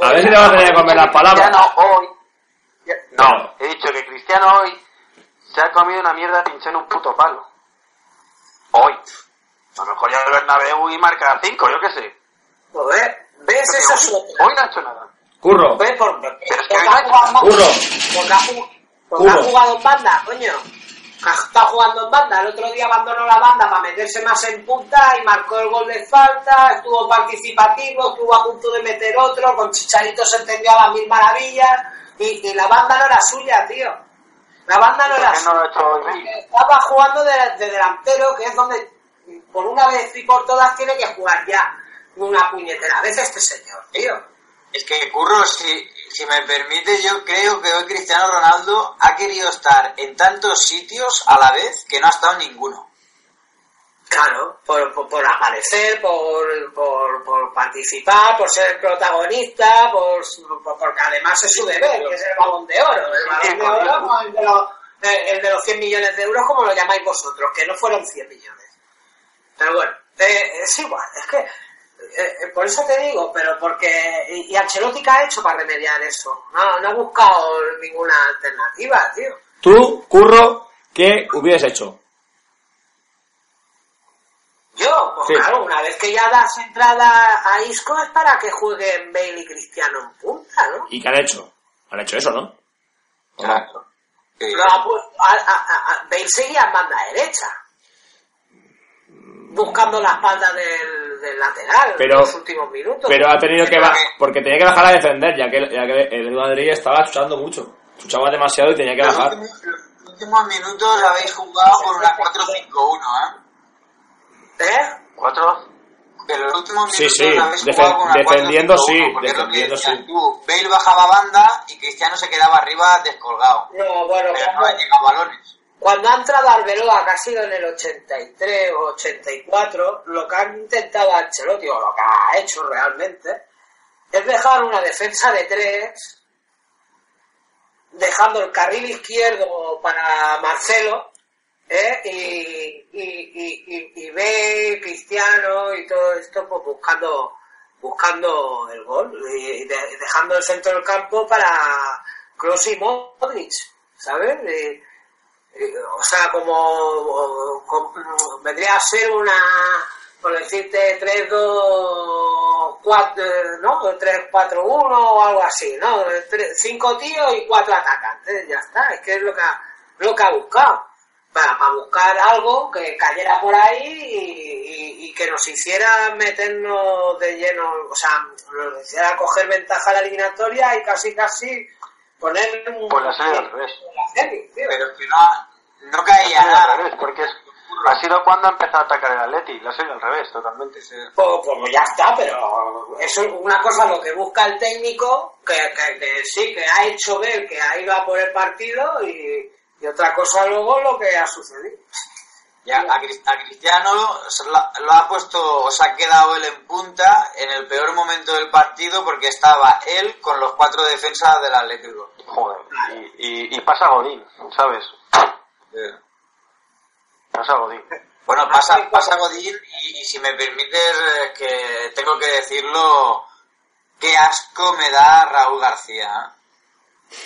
A ver si te vas a tener que comer las palabras. Cristiano hoy... No, he dicho que Cristiano hoy se ha comido una mierda pinchando un puto palo. Hoy. A lo mejor ya el Bernabéu y marca 5, yo qué sé. Joder, ¿ves? Eso es otra. Hoy no ha hecho nada. Curro, ¿Ves? Por, porque Pero es que curro. porque ha jugado en banda, coño. Estado jugando en banda. El otro día abandonó la banda para meterse más en punta y marcó el gol de falta. Estuvo participativo, estuvo a punto de meter otro. Con Chicharito se entendió a las mil maravillas. Y, y la banda no era suya, tío. La banda no ¿Por era no suya. Estaba jugando de, de delantero, que es donde por una vez y por todas tiene que jugar ya una puñetera vez este señor, tío. Es que, Curro, si, si me permite, yo creo que hoy Cristiano Ronaldo ha querido estar en tantos sitios a la vez que no ha estado en ninguno. Claro, por, por, por aparecer, por, por, por participar, por ser protagonista, por, por- porque además es su deber, que es el balón de oro. El balón de oro, el de, los, el de los 100 millones de euros, como lo llamáis vosotros, que no fueron 100 millones. Pero bueno, eh, es igual, es que, eh, eh, por eso te digo, pero porque, y, y Ancelotti qué ha hecho para remediar eso? No, no ha buscado ninguna alternativa, tío. Tú, Curro, ¿qué hubieras hecho? Yo, pues Sí. claro, una vez que ya das entrada a Isco es para que jueguen Bale y Cristiano en punta, ¿no? ¿Y qué han hecho? Han hecho eso, ¿no? Claro. Sí. A- a- a- Bale seguía en banda derecha, buscando la espalda del, del lateral Pero- en los últimos minutos. Pero ha tenido que bajar, que- porque tenía que bajar a defender, ya que, ya que el Madrid estaba chuchando mucho. Chuchaba demasiado y tenía que Los bajar. últimos, los últimos minutos habéis jugado con una 4-5-1, ¿eh? ¿Eh? ¿Cuatro? Que los últimos Sí, minutos sí, habéis defen- jugado con una defendiendo 4-5-1, sí, defendiendo sí. tú. Bale bajaba banda y Cristiano se quedaba arriba descolgado. No, bueno, Pero no han llegado balones. Cuando ha entrado Arbeloa, que ha sido en el 83 o 84, lo que han intentado Ancelotti, o lo que ha hecho realmente, es dejar una defensa de tres, dejando el carril izquierdo para Marcelo, ¿eh? y, y, y, y, Cristiano y todo esto, pues buscando, buscando el gol, y de- dejando el centro del campo para Kroos y Modric, ¿sabes? O sea, como, como- vendría a ser una, por decirte, 3, 2, 4, ¿no? 3, 4, 1 o algo así, ¿no? 5 tíos y 4 atacantes, ya está, es que es lo que ha, lo que ha buscado. Para, para buscar algo que cayera por ahí y, y- y que nos hiciera meternos de lleno, o sea, nos hiciera coger ventaja a la eliminatoria y casi casi poner un... Pues la serie al revés. la serie, tío. Pero es que no, no caía La serie al nada. revés, porque es- ha sido cuando ha empezado a atacar el Atleti. La serie al revés, totalmente. Pues, pues ya está, pero eso es una cosa lo que busca el técnico, que, que- que sí, que ha hecho ver que ha ido a por el partido y, y otra cosa luego lo que ha sucedido. Ya, a, Cris- a Cristiano lo, lo ha puesto, o se ha quedado él en punta en el peor momento del partido porque estaba él con los cuatro defensas del Atlético. Joder. Y, y, y pasa Godín, ¿sabes? Pasa Godín. Bueno, pasa, pasa Godín y, y si me permites eh, que tengo que decirlo, qué asco me da Raúl García.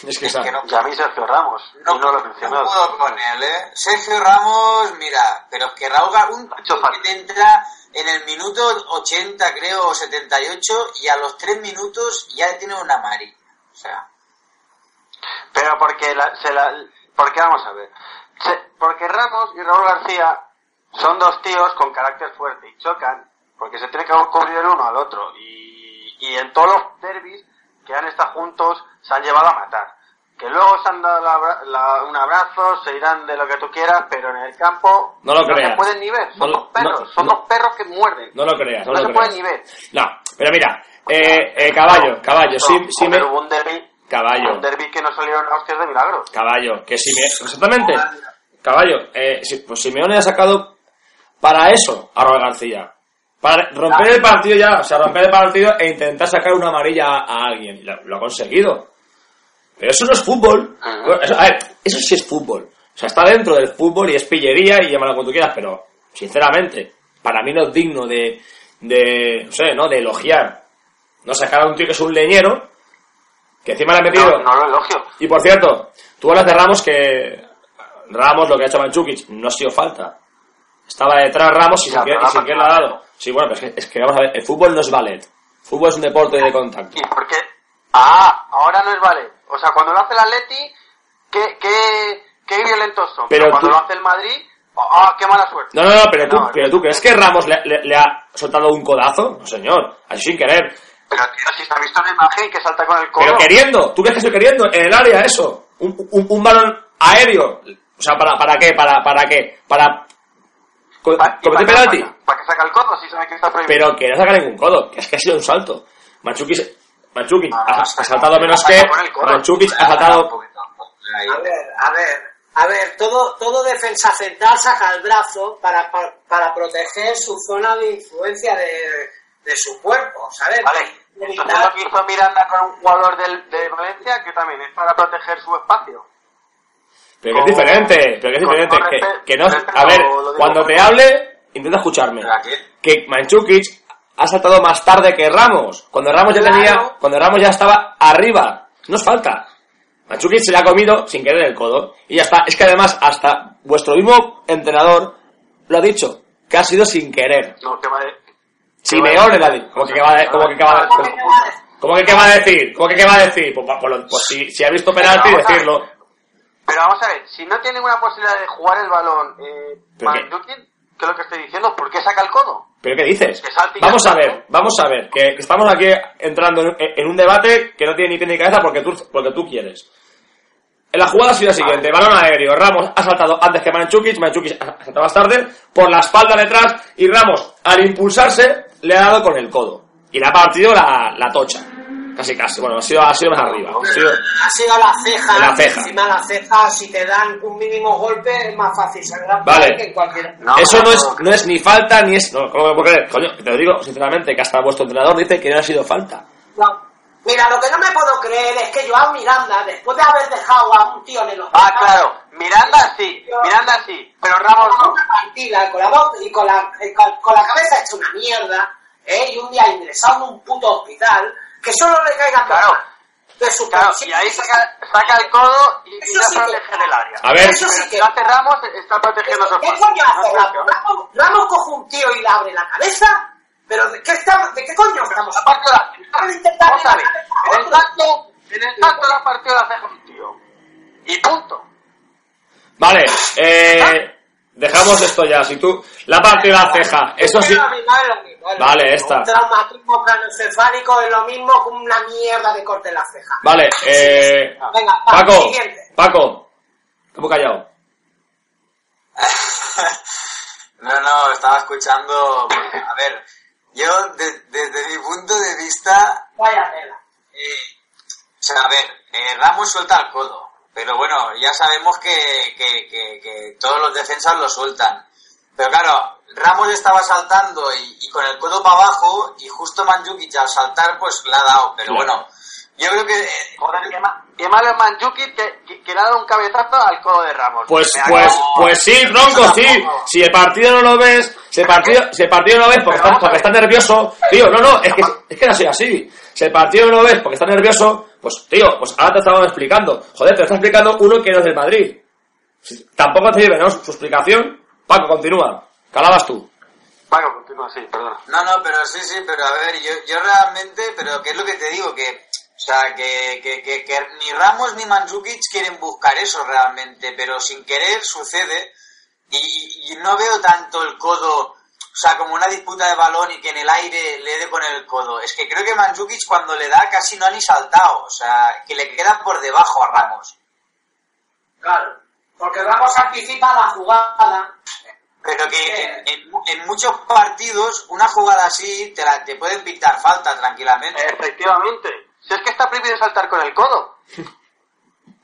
Es que Es está. que no, Y a mí Sergio Ramos. no, no lo he no puedo con él, ¿eh? Sergio Ramos, mira, pero es que Raúl un que te entra en el minuto 80, creo, o 78, y a los 3 minutos ya tiene una amarilla. O sea, Pero porque la, se la, porque vamos a ver, Se- porque Ramos y Raúl García son dos tíos con carácter fuerte y chocan porque se tiene que cubrir el uno al otro y, y en todos los derbis que han estado juntos se han llevado a matar. Que luego se han dado la la- un abrazo, se irán de lo que tú quieras, pero en el campo No lo creas. se pueden ni ver, son No dos perros, no- son no- dos perros que muerden. No lo creas, no, No lo se creas. puede ni ver. No, pero mira, eh, eh, caballo, caballo, sí, sí me... Un derbi, Caballo. un derbi que no salieron hostias de milagro. Caballo, que si me... Exactamente. Caballo, eh, si- pues Simeone ha sacado para eso a Raúl García. Para romper el partido ya, o sea, romper el partido e intentar sacar una amarilla a, alguien. Lo, lo ha conseguido. Pero eso no es fútbol. Bueno, eso- a ver, eso sí es fútbol. O sea, está dentro del fútbol y es pillería y llámalo como tú quieras, pero, sinceramente, para mí no es digno de, de, no sé, ¿no? De elogiar. No sacar a un tío que es un leñero, que encima le ha metido... No, no lo elogio. Y por cierto, tú hablas de Ramos que Ramos lo que ha hecho Manchukic no ha sido falta. Estaba detrás Ramos y sin que, la sin que le ha dado. Sí, bueno, pero es que, es que vamos a ver, el fútbol no es ballet. Fútbol es un deporte de contacto. ¿Y por qué? Ah, ahora no es vale. O sea, cuando lo hace el Atleti, ¿qué, qué, qué violentos son? Pero cuando tú- lo hace el Madrid, ¡ah, qué mala suerte! No, no, no, pero tú, No, pero tú crees que Ramos le, le- le ha soltado un codazo? No, señor, así sin querer. Pero tío, si se ha visto la imagen que salta con el codo. Pero queriendo, ¿tú crees que estoy queriendo? En el área, eso. Un, un, un balón aéreo. O sea, ¿para, para qué? ¿Para, ¿Para qué? Para co- Pa- ¿y cometió para qué penalti. saca? ¿Para qué saca el codo si sabe que está prohibido? Pero que no saca ningún codo, que es que ha sido un salto. Manchukic Ah, ha, saltado menos saca que. el. Manchukic ha saltado. A ver, a ver, a ver, todo, todo defensa central saca el brazo para, para, para proteger su zona de influencia de, de su cuerpo, ¿sabes? Vale, entonces lo que hizo Miranda con un jugador del, de Valencia, que también es para proteger su espacio. Pero que es diferente, pero que es diferente. con Que, que no. A ver, cuando te hable, intenta escucharme. Que Manchukic ha saltado más tarde que Ramos. Cuando Ramos ya Claro. tenía. Cuando Ramos ya estaba arriba. No es falta. Manchukic se le ha comido sin querer el codo. Y ya está. Es que además, hasta vuestro mismo entrenador lo ha dicho. Que ha sido sin querer. No, que va de... Simeone ¿Cómo que va a como que va a- ¿Cómo que va a decir? ¿Cómo que qué va a decir? ¿Cómo que qué va a decir? Pues, pues pues si, si ha visto penalti, decirlo. Pero vamos a ver, si no tiene ninguna posibilidad de jugar el balón, eh, ¿Pero qué? Es lo que estoy diciendo, ¿por qué saca el codo? ¿Pero qué dices? Vamos a ver, vamos a ver, que estamos aquí entrando en, en un debate que no tiene ni pie ni cabeza porque tú, porque tú quieres. En la jugada ha sido la siguiente, balón aéreo, Ramos ha saltado antes que Manchukic, Manchukic ha saltado más tarde, por la espalda detrás, y Ramos, al impulsarse, le ha dado con el codo. Y le ha partido la, la tocha. Casi, casi. Bueno, ha sido, ha sido más arriba. Ha sido- Ha sido la ceja, La ceja. encima la ceja, si te dan un mínimo golpe es más fácil sangrar Vale. que en cualquier... No, Eso no no, es, no. es ni falta ni es. No, ¿cómo me puedo creer? Coño, te lo digo sinceramente, que hasta vuestro entrenador dice que no ha sido falta. No. Mira, lo que no me puedo creer es que Joao Miranda, después de haber dejado a un tío en el Ah, claro, Miranda sí, Miranda sí, pero Ramos con no. una partida con la voz y con la, con la cabeza hecha una mierda, ¿eh? y un día ingresado en un puto hospital, que solo le caigan Claro. de su Claro, y ahí saca, saca el codo y, Eso ya sí que- protege del área. A ver, Eso sí que- Si lo hace Ramos, está protegiendo su ¿Qué coño hace No, Ramos? Ramos? Ramos coge un tío y le abre la cabeza, pero ¿de qué, estamos, ¿de qué coño estamos Aparte de la- a intentar Vamos a ver, la a en el tanto, en el tanto la partido la ceja un tío. Y punto. Vale, eh, dejamos esto ya. Si tú. La parte de la ceja, eso sí. Vale, mismo. esta. Un traumatismo craneoencefálico es lo mismo que una mierda de corte en la ceja. Vale, eh. Venga, va, Paco, siguiente. Paco, ¿cómo callado? No, no, estaba escuchando. a ver, yo de- desde mi punto de vista, Vaya tela. eh, o sea, a ver, eh, Ramos suelta el codo, pero bueno, ya sabemos que, que, que, que todos los defensas lo sueltan. Pero claro, Ramos estaba saltando y, y con el codo para abajo y justo Manjukic al saltar pues le ha dado. Pero Claro. bueno, yo creo que... eh, Joder, qué, ma- qué malo es Manjukic que, que, que le ha dado un cabezazo al codo de Ramos. Pues, pues, pues sí, Ronco, sí. Si el partido no lo ves, si el partido, si el partido no lo ves porque, estás nervioso, tío, no, no, es que, es que no soy así. Si el partido no lo ves porque estás nervioso, pues tío, pues ahora te estamos explicando. Joder, te lo está explicando uno que no es del Madrid. Si- tampoco te sirve, ¿no? Su explicación. Paco, continúa. Calabas tú. Paco, continúa, sí, perdona. No, no, pero sí, sí, pero a ver, yo, yo realmente, pero ¿qué es lo que te digo? Que, o sea, que, que, que, que ni Ramos ni Mandzukic quieren buscar eso realmente, pero sin querer sucede y, y no veo tanto el codo, o sea, como una disputa de balón y que en el aire le dé con el codo. Es que creo que Mandzukic cuando le da casi no ha ni saltado, o sea, que le queda por debajo a Ramos. Claro. Porque Ramos anticipa la jugada. Pero que en, en mu- en muchos partidos una jugada así te, la, te pueden pintar falta tranquilamente. Efectivamente. Si es que está prohibido saltar con el codo.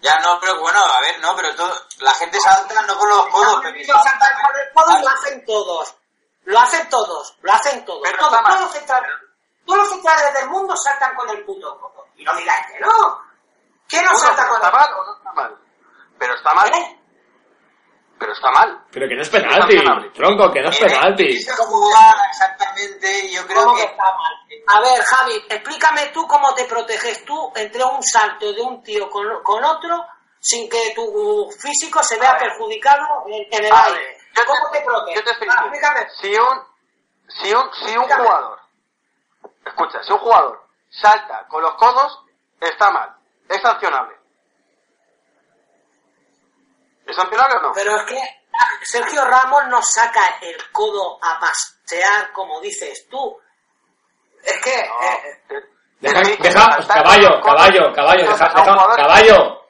Ya no, pero bueno, a ver, no, pero todo, la gente salta no con los codos, pero saltan con el codo y lo hacen todos. Lo hacen todos, lo hacen todos. Pero todos, los centrales, todos los centrales del mundo saltan con el puto codo. Y no digáis que no. ¿Quién no Bueno, salta con ¿Está el mal o no está mal? Pero está mal. ¿Eh? Pero está mal. Pero que no es penalti. Tronco, que no es en penalti. esa jugada exactamente, yo creo ¿Cómo que que está mal? A ver, Javi, explícame tú cómo te proteges tú entre un salto de un tío con, con otro sin que tu físico se vea perjudicado en, en el aire. yo ¿Cómo te- te proteges? Yo te estoy Ah, explícame. si un, si un, si un Explícame. jugador, escucha, si un jugador salta con los codos, está mal, es sancionable. ¿Es sancionable o no? Pero es que Sergio Ramos no saca el codo a pasear como dices tú. Es que... No. eh, Deja, caballo, caballo, caballo, deja, deja, caballo.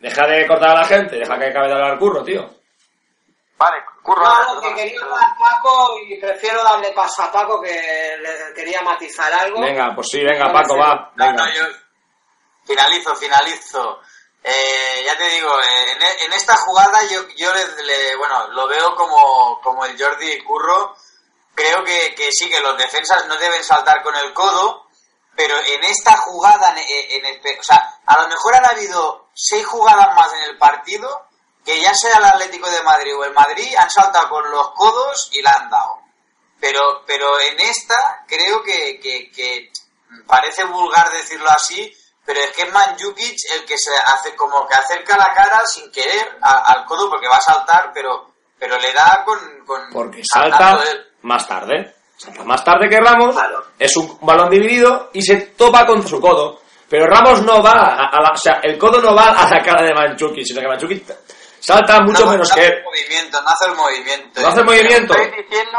Deja de cortar a la gente, deja que acabe de hablar curro, tío. Vale, Curro, No, perdona, que quería dar Paco y prefiero darle paso a Paco que le quería matizar algo. Venga, pues sí, venga, Paco, va. No, Venga. no, yo finalizo, finalizo. Eh, ya te digo, eh, en, e- en esta jugada yo, yo le, bueno, lo veo como, como el Jordi Curro. Creo que, que sí, que los defensas no deben saltar con el codo, pero en esta jugada, el- o sea, a lo mejor han habido seis jugadas más en el partido que ya sea el Atlético de Madrid o el Madrid han saltado con los codos y la han dado. Pero, pero en esta creo que, que parece vulgar decirlo así, pero es que es Manjukic el que se hace como que acerca la cara sin querer a- al codo porque va a saltar, pero, pero le da con, con Porque salta más tarde. Salta más tarde que Ramos, Claro. es un balón dividido y se topa con su codo. Pero Ramos no va a, a la, o sea, el codo no va a la cara de Manchuki, sino que Manchuki salta mucho No, menos no que hace él. el movimiento, no hace el movimiento. No hace el movimiento. Estoy diciendo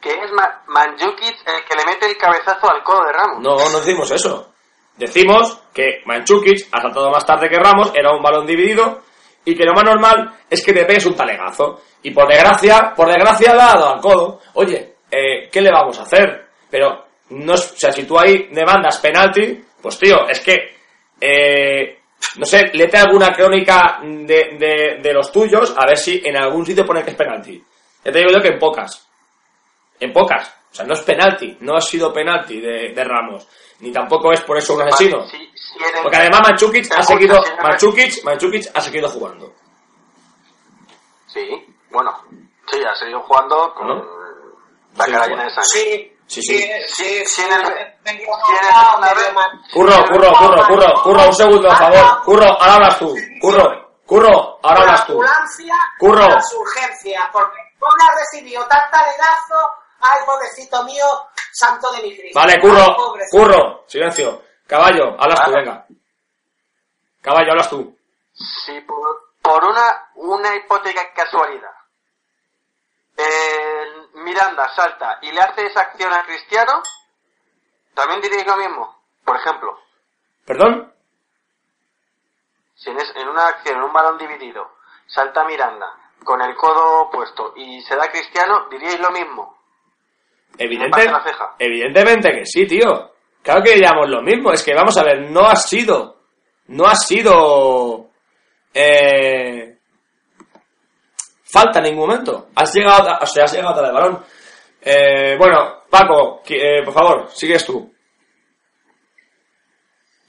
que es Ma- Mandzukic el que le mete el cabezazo al codo de Ramos. No, no decimos eso. Decimos que Manchukic ha saltado más tarde que Ramos, era un balón dividido, y que lo más normal es que te pegues un talegazo. Y por desgracia, por desgracia ha dado al codo. Oye, eh, ¿qué le vamos a hacer? Pero, no o sea, si tú ahí demandas penalti, pues tío, es que, eh, no sé, léete alguna crónica de, de, de los tuyos, a ver si en algún sitio pone que es penalti. Ya te digo yo que en pocas. En pocas. O sea, no es penalti, no ha sido penalti de, de Ramos. Ni tampoco es por eso un asesino. Vale, Porque además Manchukic ha seguido, Manchukic, Manchukic ha seguido jugando. Sí, bueno, sí, ha seguido jugando con ¿No? la Sí, cara llena de sangre. Sí, Sí, sí, sí. sí, Sí, en el- Venga, sí, en el- no, una medio vez- mal. Curro, curro, curro, curro, curro, un segundo, por favor. Curro, ahora hablas tú. Curro, curro, ahora hablas tú. Curro. las urgencias, porque pobre ha recibido tal talegazo, ay, pobrecito mío, santo de mi Cristo. Vale, curro, curro, silencio. Caballo, hablas tú, venga. Caballo, hablas tú. Si por, por una, una hipotética casualidad el Miranda salta y le hace esa acción a Cristiano, también diréis lo mismo. Por ejemplo, ¿Perdón? si en, es- en una acción, en un balón dividido, salta Miranda con el codo puesto y se da Cristiano, diríais lo mismo. Evidente, parte la ceja. evidentemente que sí, tío. Claro que diríamos lo mismo. Es que vamos a ver, no ha sido. No ha sido. Eh, falta en ningún momento. Has llegado, a- o sea, has llegado a el balón. Eh, bueno, Paco, eh, por favor, sigues tú.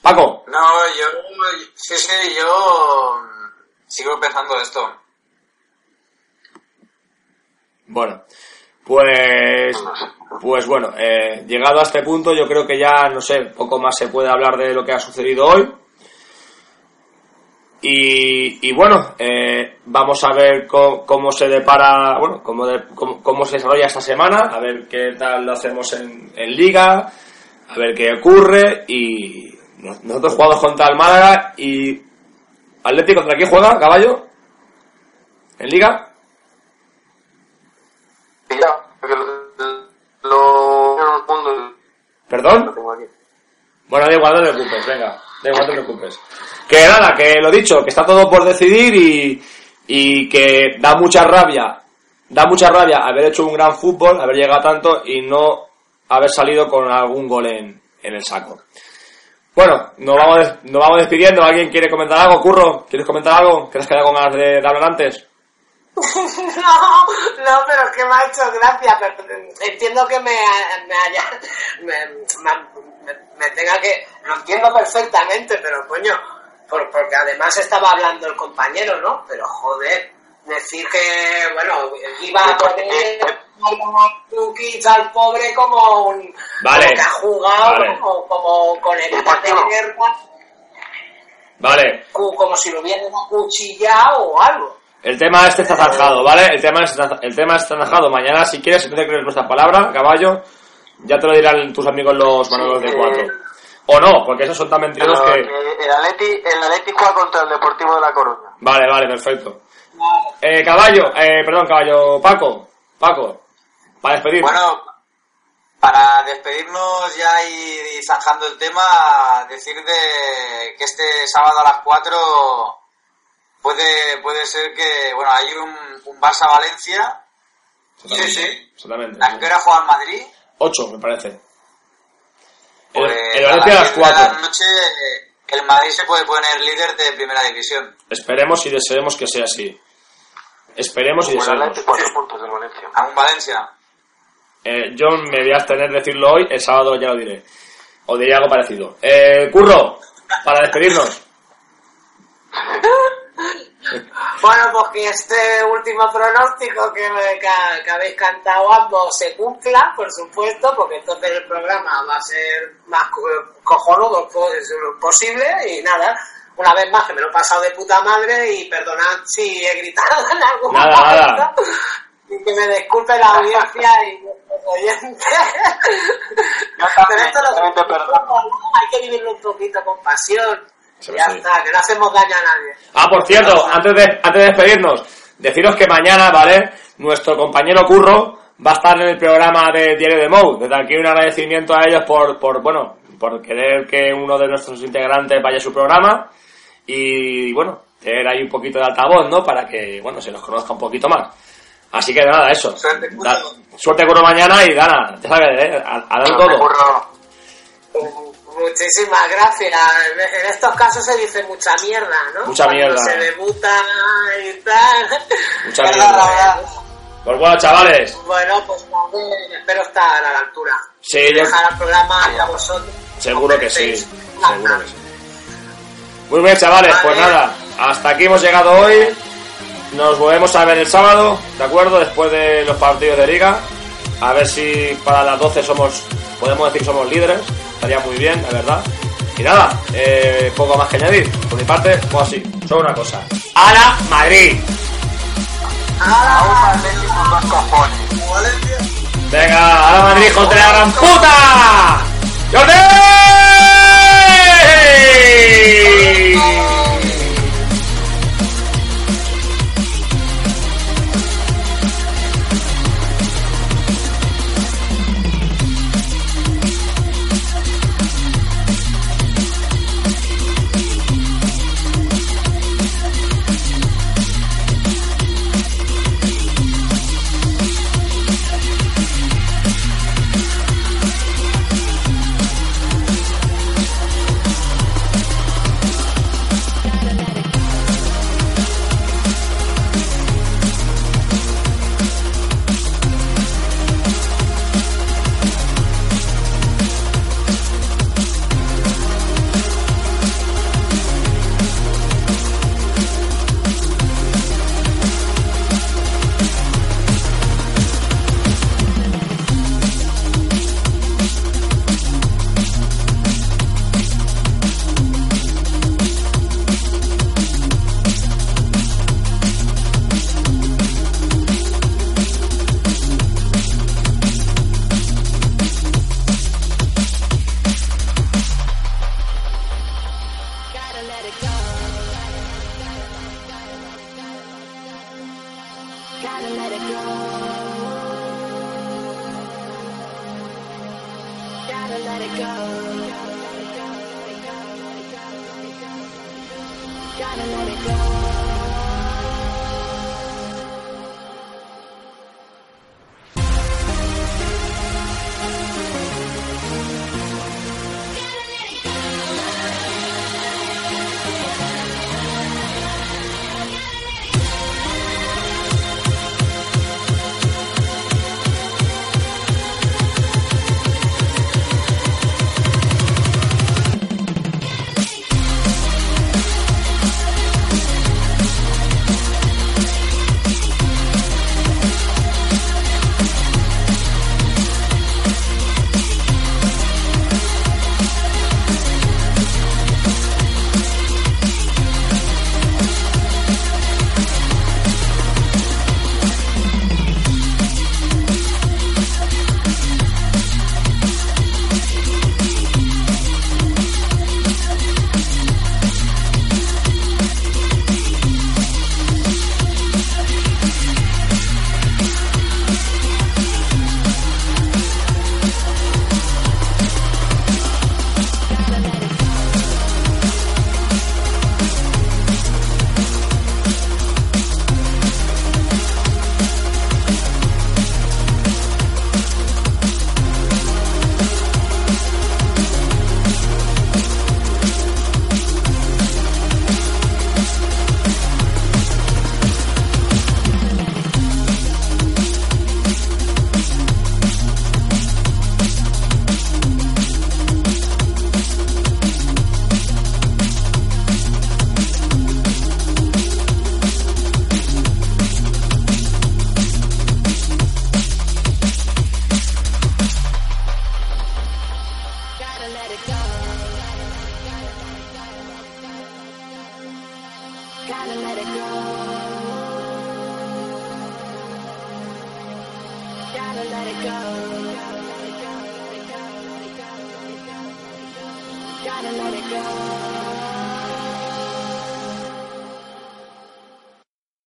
Paco, No, yo, sí, sí, yo sigo pensando esto. bueno, pues, pues bueno, eh, llegado a este punto, yo creo que ya, no sé, poco más se puede hablar de lo que ha sucedido hoy. Y, y bueno, eh, vamos a ver cómo, se depara, bueno, cómo, de- cómo, cómo se desarrolla esta semana, a ver qué tal lo hacemos en, en Liga, a ver qué ocurre. Y no- nosotros jugamos contra el Málaga y Atlético, ¿contra quién juega, caballo? ¿En Liga? Porque lo, lo, lo, lo ¿Perdón? tengo aquí. Bueno, da igual, no te preocupes, venga, da igual, no te preocupes. Que nada, que lo dicho, que está todo por decidir y, y que da mucha rabia, da mucha rabia haber hecho un gran fútbol, haber llegado tanto y no haber salido con algún gol en, en el saco. Bueno, nos vamos, nos vamos despidiendo. ¿Alguien quiere comentar algo? Curro, ¿quieres comentar algo? ¿Quieres que con ganas de, de hablar antes? No, no, pero es que me ha hecho gracia. Pero entiendo que me, me haya. Me, me- me tenga que. Lo entiendo perfectamente, pero coño. por- porque además estaba hablando el compañero, ¿no? Pero joder, decir que, bueno, iba a poner al pobre como un. Vale, como que ha jugado, vale. como con el de guerra, Vale, como si lo hubieran acuchillado o algo. El tema este está zanjado, ¿vale? El tema, está, el tema está zanjado. Mañana, si quieres, si no te crees nuestra palabra, caballo, ya te lo dirán tus amigos los Manolos de cuatro. eh, O no, porque esos son tan mentirosos que... el Atleti, el Atleti juega contra el Deportivo de La Coruña. Vale, vale, perfecto. Eh, caballo, eh, perdón, caballo, Paco, Paco, para despedir. Bueno, para despedirnos ya y, y zanjando el tema, decir de que este sábado a las 4 puede, puede ser que, bueno, hay un, un Barça-Valencia. Sí, sí. Exactamente. ¿A qué hora juega el Madrid? 8, me parece. El, Pues el Valencia a las las 10 de 4. la noche el Madrid se puede poner líder de primera división. Esperemos y deseemos que sea así. Esperemos y el deseemos. Cuatro puntos del Valencia. A un Valencia. Eh, yo me voy a abstener de decirlo hoy, el sábado ya lo diré. O diré algo parecido. Eh, Curro, para despedirnos. Bueno, pues que este último pronóstico que, que- que habéis cantado ambos se cumpla, por supuesto, porque entonces el programa va a ser más co- cojonudo pues, posible y nada. Una vez más que me lo he pasado de puta madre y perdonad si he gritado en algún Nada, momento. nada. Y que me disculpe la audiencia y los oyentes. Yo también, Pero esto lo también te perdono. hay que vivirlo un poquito con pasión. Ya sí. está, que no hacemos daño a nadie. Ah, por cierto, antes de, antes de despedirnos, deciros que mañana, ¿vale? Nuestro compañero Curro va a estar en el programa de Diario de Mou. Desde aquí un agradecimiento a ellos por, por, bueno, por querer que uno de nuestros integrantes vaya a su programa y, bueno, tener ahí un poquito de altavoz, ¿no? Para que, bueno, se nos conozca un poquito más. Así que nada, eso. Suerte, Curro. Da- suerte Curro mañana y Dana, ya sabes, ¿eh? A, a dar todo. Curro. Muchísimas gracias. En, estos casos se dice mucha mierda, ¿no? Mucha Cuando mierda. Se debuta y tal. Mucha mierda. verdad. Pues bueno, chavales. Bueno, pues eh, espero estar a la altura. Sí, yo- Dejar al programa a vosotros. Seguro que sí, seguro que sí. Muy bien, chavales, pues nada, hasta aquí hemos llegado hoy. Nos volvemos a ver el sábado, ¿de acuerdo? Después de los partidos de liga. A ver si para las 12 somos, podemos decir que somos líderes. Estaría muy bien, la verdad. Y nada, eh, poco más que añadir. Por mi parte, pues así, solo una cosa. ¡Hala Madrid! A Atleti con dos cojones. Venga, ¡Hala Madrid contra la gran puta! ¡Jordi!